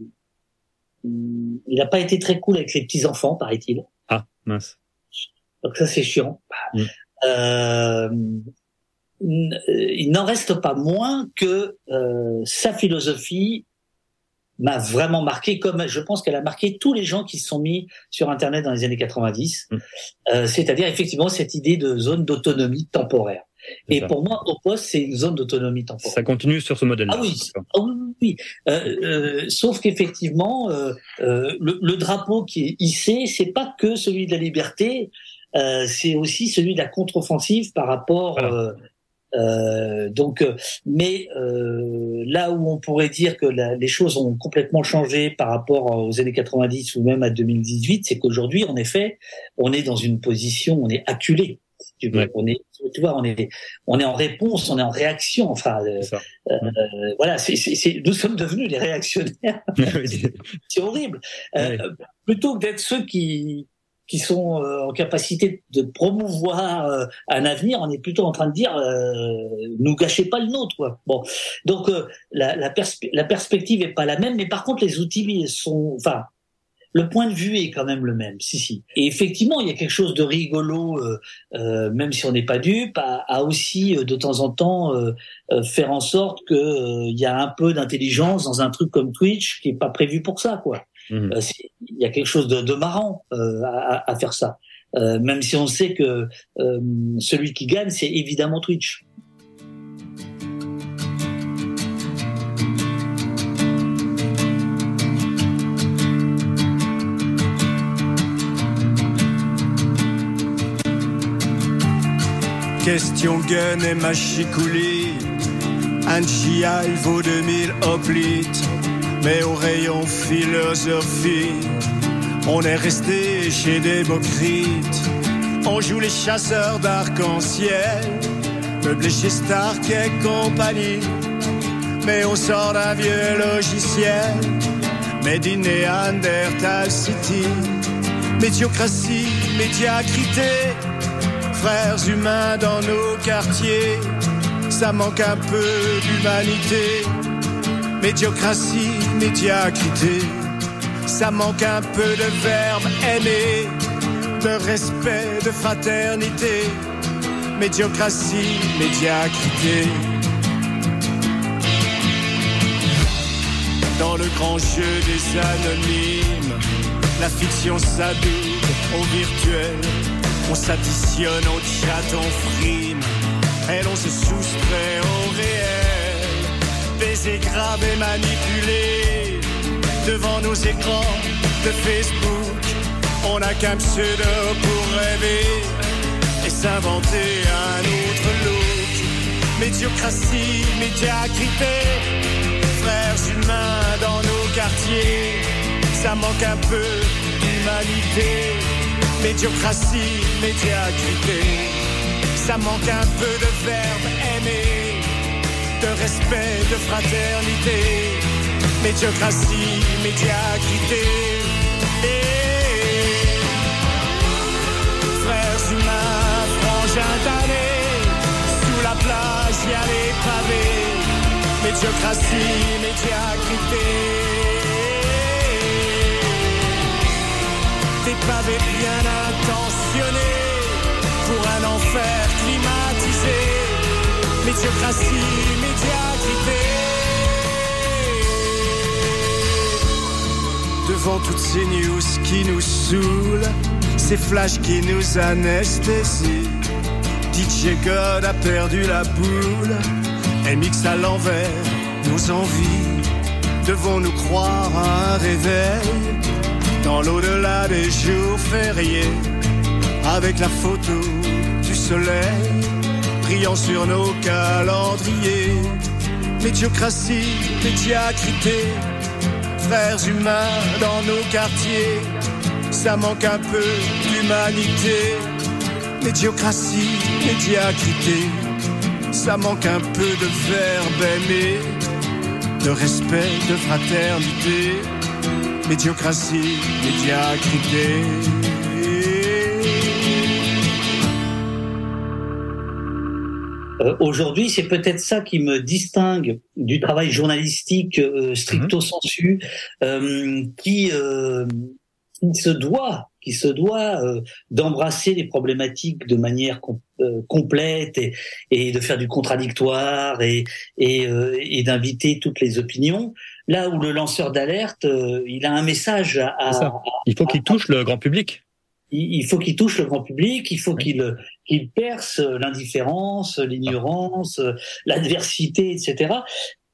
il n'a pas été très cool avec les petits enfants, paraît-il. Ah, mince. Donc ça, c'est chiant. Mm. Euh, n- il n'en reste pas moins que euh, sa philosophie m'a vraiment marqué, comme je pense qu'elle a marqué tous les gens qui se sont mis sur Internet dans les années 90. Mm. Euh, C'est-à-dire effectivement cette idée de zone d'autonomie temporaire. Et ça. pour moi, au poste, c'est une zone d'autonomie temporaire. Ça continue sur ce modèle-là. Ah oui, ah oui. Euh, euh, sauf qu'effectivement, euh, euh, le, le drapeau qui est hissé, c'est pas que celui de la liberté, euh, c'est aussi celui de la contre-offensive par rapport. Voilà. Euh, donc, euh, mais euh, là où on pourrait dire que la- les choses ont complètement changé par rapport aux années 90 ou même à 2018, c'est qu'aujourd'hui, en effet, on est dans une position, on est acculé. tu. Ouais. On est, tu vois, on est, on est en réponse, on est en réaction. Enfin, euh, euh, voilà, c'est, c'est, nous sommes devenus les réactionnaires. c'est horrible. Euh. Plutôt que d'être ceux qui qui sont euh, en capacité de promouvoir euh, un avenir, on est plutôt en train de dire euh, nous gâchez pas le nôtre. Quoi. Bon, donc euh, la, la, perspe- la perspective est pas la même, mais par contre les outils sont, enfin. Le point de vue est quand même le même, si si. Et effectivement, il y a quelque chose de rigolo, euh, euh, même si on n'est pas dupe, à, à aussi de temps en temps faire en sorte que il y a un peu d'intelligence dans un truc comme Twitch qui est pas prévu pour ça, quoi. Mhm. Euh, Il y a quelque chose de, de marrant euh, à, à faire ça, Euh, même si on sait que euh, celui qui gagne, c'est évidemment Twitch. Question gun et machicoulis Un chial vaut 2000 hoplites Mais au rayon philosophie On est resté chez des Démocrite. On joue les chasseurs d'arc-en-ciel. Meublé chez Stark et compagnie. Mais on sort d'un vieux logiciel. Made in Neanderthal City. Médiocratie, médiacrité. Frères humains dans nos quartiers. Ça manque un peu d'humanité. Médiocratie, médiacrité. Ça manque un peu de verbe aimer, de respect, de fraternité. Médiocratie, médiacrité. Dans le grand jeu des anonymes, la fiction s'adoube au virtuel. On s'additionne au chat, on frime. Et l'on se soustrait au réel. Baiser devant nos écrans de Facebook. On n'a qu'un pseudo pour rêver et s'inventer un autre look. Médiocratie, médiacrité, frères humains dans nos quartiers. Ça manque un peu d'humanité. Médiocratie, médiacrité. Ça manque un peu de verbe aimer, de respect, de fraternité médiocratie, médiacrité. frères humains, frangins d'années, sous la plage, y a les pavés. Médiocratie, médiacrité. Des pavés bien intentionnés pour un enfer climatisé. Médiocratie, médiacrité. devant toutes ces news qui nous saoulent, ces flashs qui nous anesthésient. DJ God a perdu la boule, elle mixe à l'envers nos envies. Devons-nous croire à un réveil? Dans l'au-delà des jours fériés, avec la photo du soleil sur nos calendriers. Médiocratie, médiacrité frères humains dans nos quartiers. Ça manque un peu d'humanité, médiocratie, médiacrité. Ça manque un peu de verbe aimer, de respect, de fraternité. Médiocratie, médiacrité. Euh, aujourd'hui, c'est peut-être ça qui me distingue du travail journalistique euh, stricto mhm. sensu, euh, qui, se doit, qui se doit d'embrasser les problématiques de manière complète et, de faire du contradictoire et, et, d'inviter toutes les opinions. Là où le lanceur d'alerte, il a un message à il faut qu'il touche le grand public il faut qu'il touche le grand public, il faut qu'il qu'il perce l'indifférence, l'ignorance, l'adversité, etc.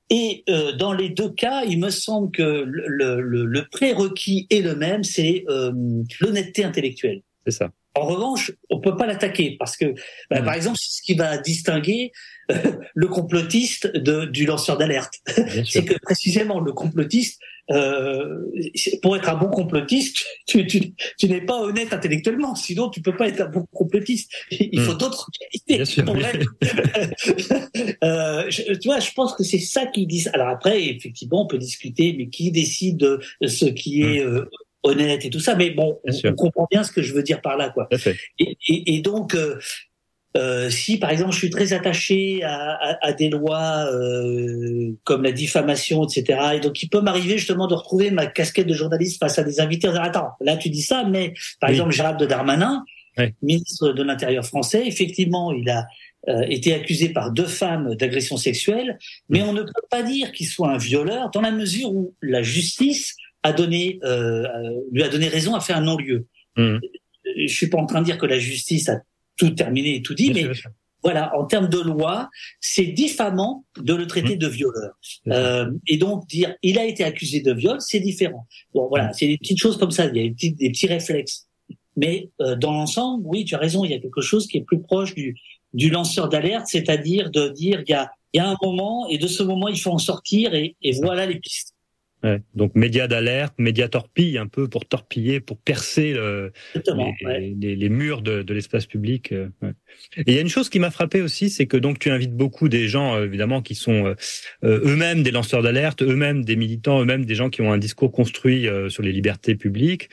Et euh, dans les deux cas, il me semble que le, le, le prérequis est le même, c'est euh, l'honnêteté intellectuelle. C'est ça. En revanche, on peut pas l'attaquer parce que, bah, par exemple, c'est ce qui va distinguer euh, le complotiste de, du lanceur d'alerte. c'est que précisément le complotiste, euh, pour être un bon complotiste, tu, tu, tu n'es pas honnête intellectuellement, sinon tu peux pas être un bon complotiste. Il faut hmm. d'autres qualités. euh, je, tu vois, je pense que c'est ça qu'ils disent. Alors après, effectivement, on peut discuter, mais qui décide de ce qui est hmm. euh, honnête et tout ça. Mais bon, on, comprend bien ce que je veux dire par là, quoi. Et, et, et, donc, euh, euh, si par exemple je suis très attaché à, à, à des lois euh, comme la diffamation, etc. Et donc il peut m'arriver justement de retrouver ma casquette de journaliste face à des invités en disant attends là tu dis ça, mais par exemple Gérald de Darmanin, ministre de l'Intérieur français, effectivement il a euh, été accusé par deux femmes d'agression sexuelle, mais on ne peut pas dire qu'il soit un violeur dans la mesure où la justice a donné euh, lui a donné raison à faire un non-lieu. Mmh. Je suis pas en train de dire que la justice a tout terminé et tout dit, mais voilà, en termes de loi, c'est diffamant de le traiter mmh. de violeur. Euh, et donc dire il a été accusé de viol, c'est différent. Bon, voilà, mmh. c'est des petites choses comme ça, il y a des petits, des petits réflexes. Mais euh, dans l'ensemble, oui, tu as raison, il y a quelque chose qui est plus proche du, du lanceur d'alerte, c'est-à-dire de dire il y a, il y a un moment et de ce moment il faut en sortir et, et voilà les pistes. Ouais. Donc médias d'alerte, médias torpille, un peu pour torpiller, pour percer le, les, ouais. les- les murs de, de l'espace public. euh, ouais. Et il y a une chose qui m'a frappé aussi, c'est que donc tu invites beaucoup des gens euh, évidemment qui sont euh, eux-mêmes des lanceurs d'alerte, eux-mêmes des militants, eux-mêmes des gens qui ont un discours construit euh, sur les libertés publiques.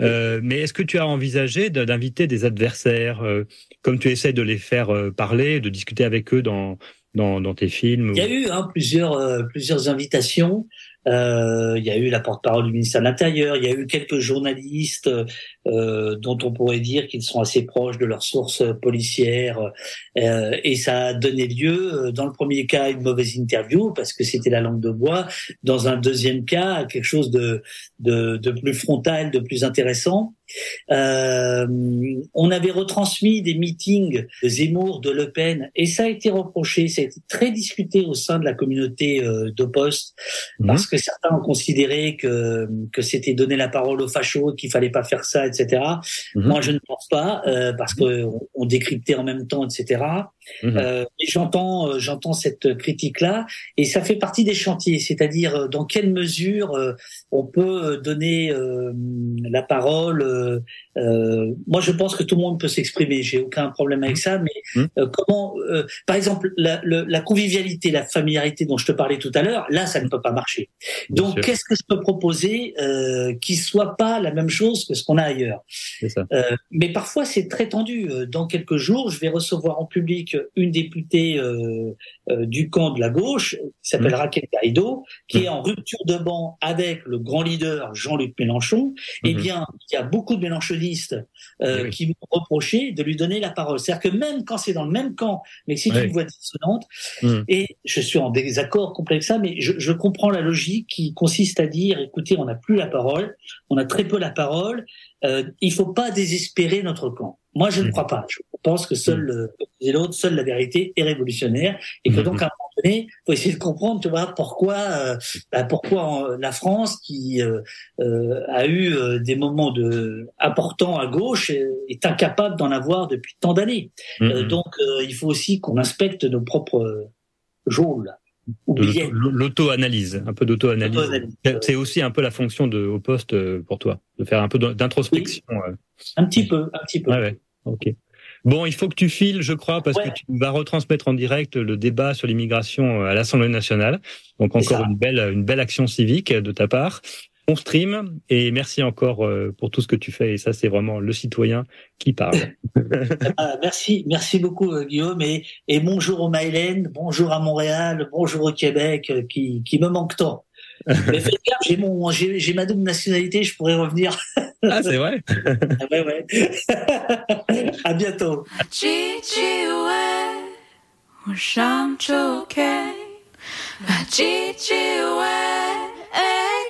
Euh, mais est-ce que tu as envisagé d'inviter des adversaires, euh, comme tu essaies de les faire parler, de discuter avec eux dans dans, dans tes films Il y a eu hein, plusieurs euh, plusieurs invitations. Euh, il y a eu la porte-parole du ministère de l'Intérieur. Il y a eu quelques journalistes euh, dont on pourrait dire qu'ils sont assez proches de leurs sources policières. Euh, et ça a donné lieu, euh, dans le premier cas, à une mauvaise interview parce que c'était la langue de bois. Dans un deuxième cas, à quelque chose de de, de plus frontal, de plus intéressant. Euh, on avait retransmis des meetings de Zemmour, de Le Pen, et ça a été reproché, ça a été très discuté au sein de la communauté euh, de Poste, parce que certains ont considéré que que c'était donner la parole aux fachos, qu'il fallait pas faire ça, etc. Mhm. Moi, je ne pense pas, euh, parce que on, on décryptait en même temps, etc. Mhm. Euh, j'entends, euh, j'entends cette critique-là, et ça fait partie des chantiers, c'est-à-dire euh, dans quelle mesure euh, on peut euh, donner euh, la parole. euh, euh, moi, je pense que tout le monde peut s'exprimer. J'ai aucun problème avec ça, mais euh, comment, euh, par exemple, la, la convivialité, la familiarité dont je te parlais tout à l'heure, là, ça ne peut pas marcher. Bien Donc, qu'est-ce que je peux proposer euh, qui soit pas la même chose que ce qu'on a ailleurs? C'est ça. euh, mais parfois c'est très tendu. Dans quelques jours, je vais recevoir en public une députée euh, euh, du camp de la gauche qui s'appelle Mmh. Raquel Garrido, qui Mmh. est en rupture de banc avec le grand leader Jean-Luc Mélenchon. Eh Mhm. bien, il y a beaucoup de mélenchonistes euh, Eh oui. qui m'ont reproché de lui donner la parole. C'est-à-dire que même quand c'est dans le même camp, mais que c'est Ouais. une voix dissonante, et je suis en désaccord complet avec ça, mais je, je comprends la logique qui consiste à dire, écoutez, on n'a plus la parole, on a très peu la parole, euh, il faut pas désespérer notre camp. Moi, je ne Mhm. crois pas. Je pense que seul, euh, comme disait l'autre, seule la vérité est révolutionnaire, et que Mhm. donc à un moment donné, faut essayer de comprendre, tu vois, pourquoi, euh, bah, pourquoi euh, la France, qui euh, euh, a eu euh, des moments de importants à gauche, euh, est incapable d'en avoir depuis tant d'années. Euh, Mhm. donc, euh, il faut aussi qu'on inspecte nos propres euh, geôles. De L'auto-analyse, un peu d'auto-analyse. Auto-analyse. C'est aussi un peu la fonction de au poste euh, pour toi, de faire un peu d'introspection. euh. Un petit peu, un petit peu. Ouais, ouais. Ok. Bon, il faut que tu files, je crois, parce Ouais. que tu vas retransmettre en direct le débat sur l'immigration euh, à l'Assemblée nationale. Donc encore une belle, une belle action civique de ta part. On stream et merci encore euh, pour tout ce que tu fais. Et ça, c'est vraiment le citoyen qui parle. Ah, merci, merci beaucoup euh, Guillaume et, et bonjour au Mylène, bonjour à Montréal, bonjour au Québec euh, qui, qui me manque tant. Mais faites gaffe, j'ai mon, j'ai, j'ai ma double nationalité, je pourrais revenir. ah, c'est vrai. Ah ouais, ouais. à bientôt. 지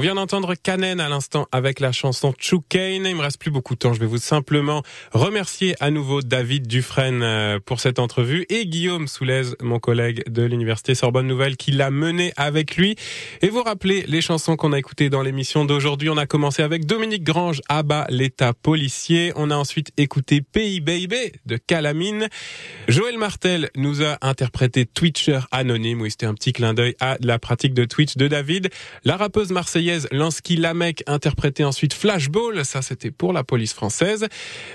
On vient d'entendre Kanen à l'instant avec la chanson Chukane. Il me reste plus beaucoup de temps. Je vais vous simplement remercier à nouveau David Dufresne euh, pour cette entrevue et Guillaume Soulez, mon collègue de l'université Sorbonne Nouvelle, qui l'a mené avec lui. Et vous rappeler les chansons qu'on a écoutées dans l'émission d'aujourd'hui. On a commencé avec Dominique Grange, Abba, l'état policier. On a ensuite écouté Pays Baby de Calamine. Joël Martel nous a interprété Twitcher anonyme. Oui, c'était un petit clin d'œil à la pratique de Twitch de David. La rappeuse marseillaise Lansky Lamec interprétait ensuite Flashball, ça c'était pour la police française.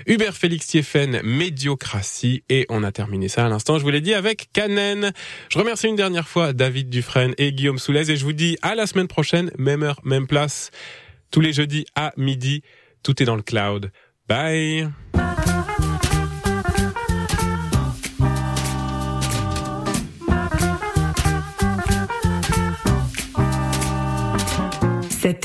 Hubert Félix Thieffen, Médiocratie. Et on a terminé ça à l'instant, je vous l'ai dit, avec Canen. Je remercie une dernière fois David Dufresne et Guillaume Soulez et je vous dis à la semaine prochaine, même heure, même place, tous les jeudis à midi. Tout est dans le cloud. Bye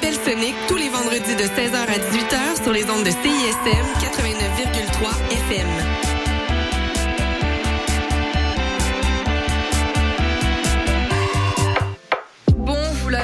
Rebelles Soniques tous les vendredis de 16h à 18h sur les ondes de CISM 89,3 FM.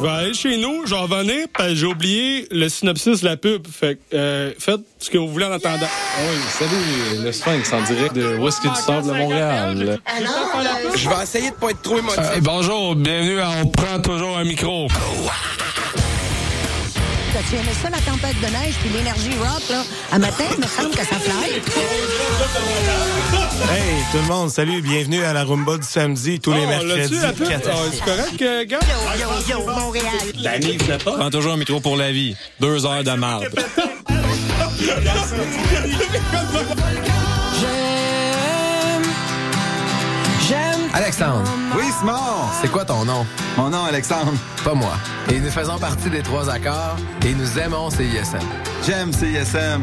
Je vais aller chez nous, je vais revenir, parce que j'ai oublié le synopsis de la pub. Fait que, euh, faites ce que vous voulez en attendant. Oui, salut, le Sphinx en direct de Whisky du Sable de Montréal? Je vais essayer de pas être trop émotif. Euh, bonjour, bienvenue à On prend toujours un micro. Tu aimais ça, la tempête de neige puis l'énergie rock, là? À matin, il me semble que ça fly. Hey, tout le monde, salut, bienvenue à la Rumba du samedi, tous les Oh, mercredis. la six. c'est correct, euh, gars? Yo, yo, Montréal. Danny, venait pas? Prends toujours un micro pour la vie. Deux heures de marde. Alexandre. Oui, Simon. C'est quoi ton nom? Mon nom, Alexandre. Pas moi. Et nous faisons partie des trois accords et nous aimons CISM. J'aime CISM.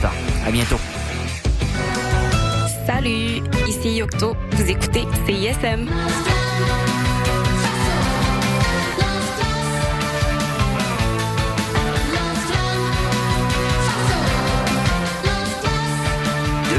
Benstar. À bientôt. Salut, ici Yocto. Vous écoutez CISM.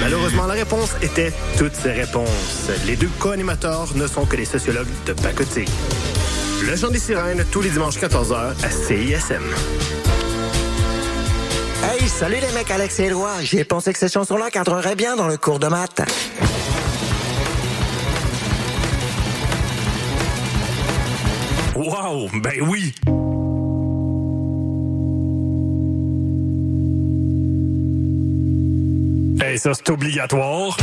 Malheureusement, la réponse était toutes ces réponses. Les deux co-animateurs ne sont que des sociologues de pacotille. Le Chant des Sirènes, tous les dimanches 14h à CISM. Hey, salut les mecs, Alex et Éloi. J'ai pensé que cette chanson-là cadrerait bien dans le cours de maths. Wow, ben oui. ça c'est obligatoire.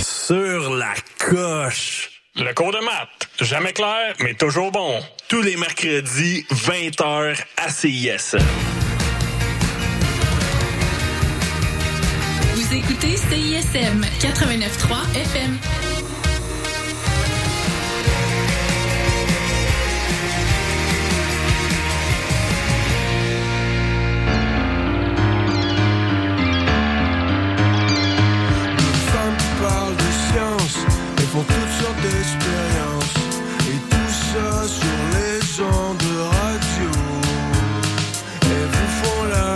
Sur la coche. Le cours de maths, jamais clair, mais toujours bon. Tous les mercredis, 20h à CIS. Vous écoutez CISM 89.3 FM.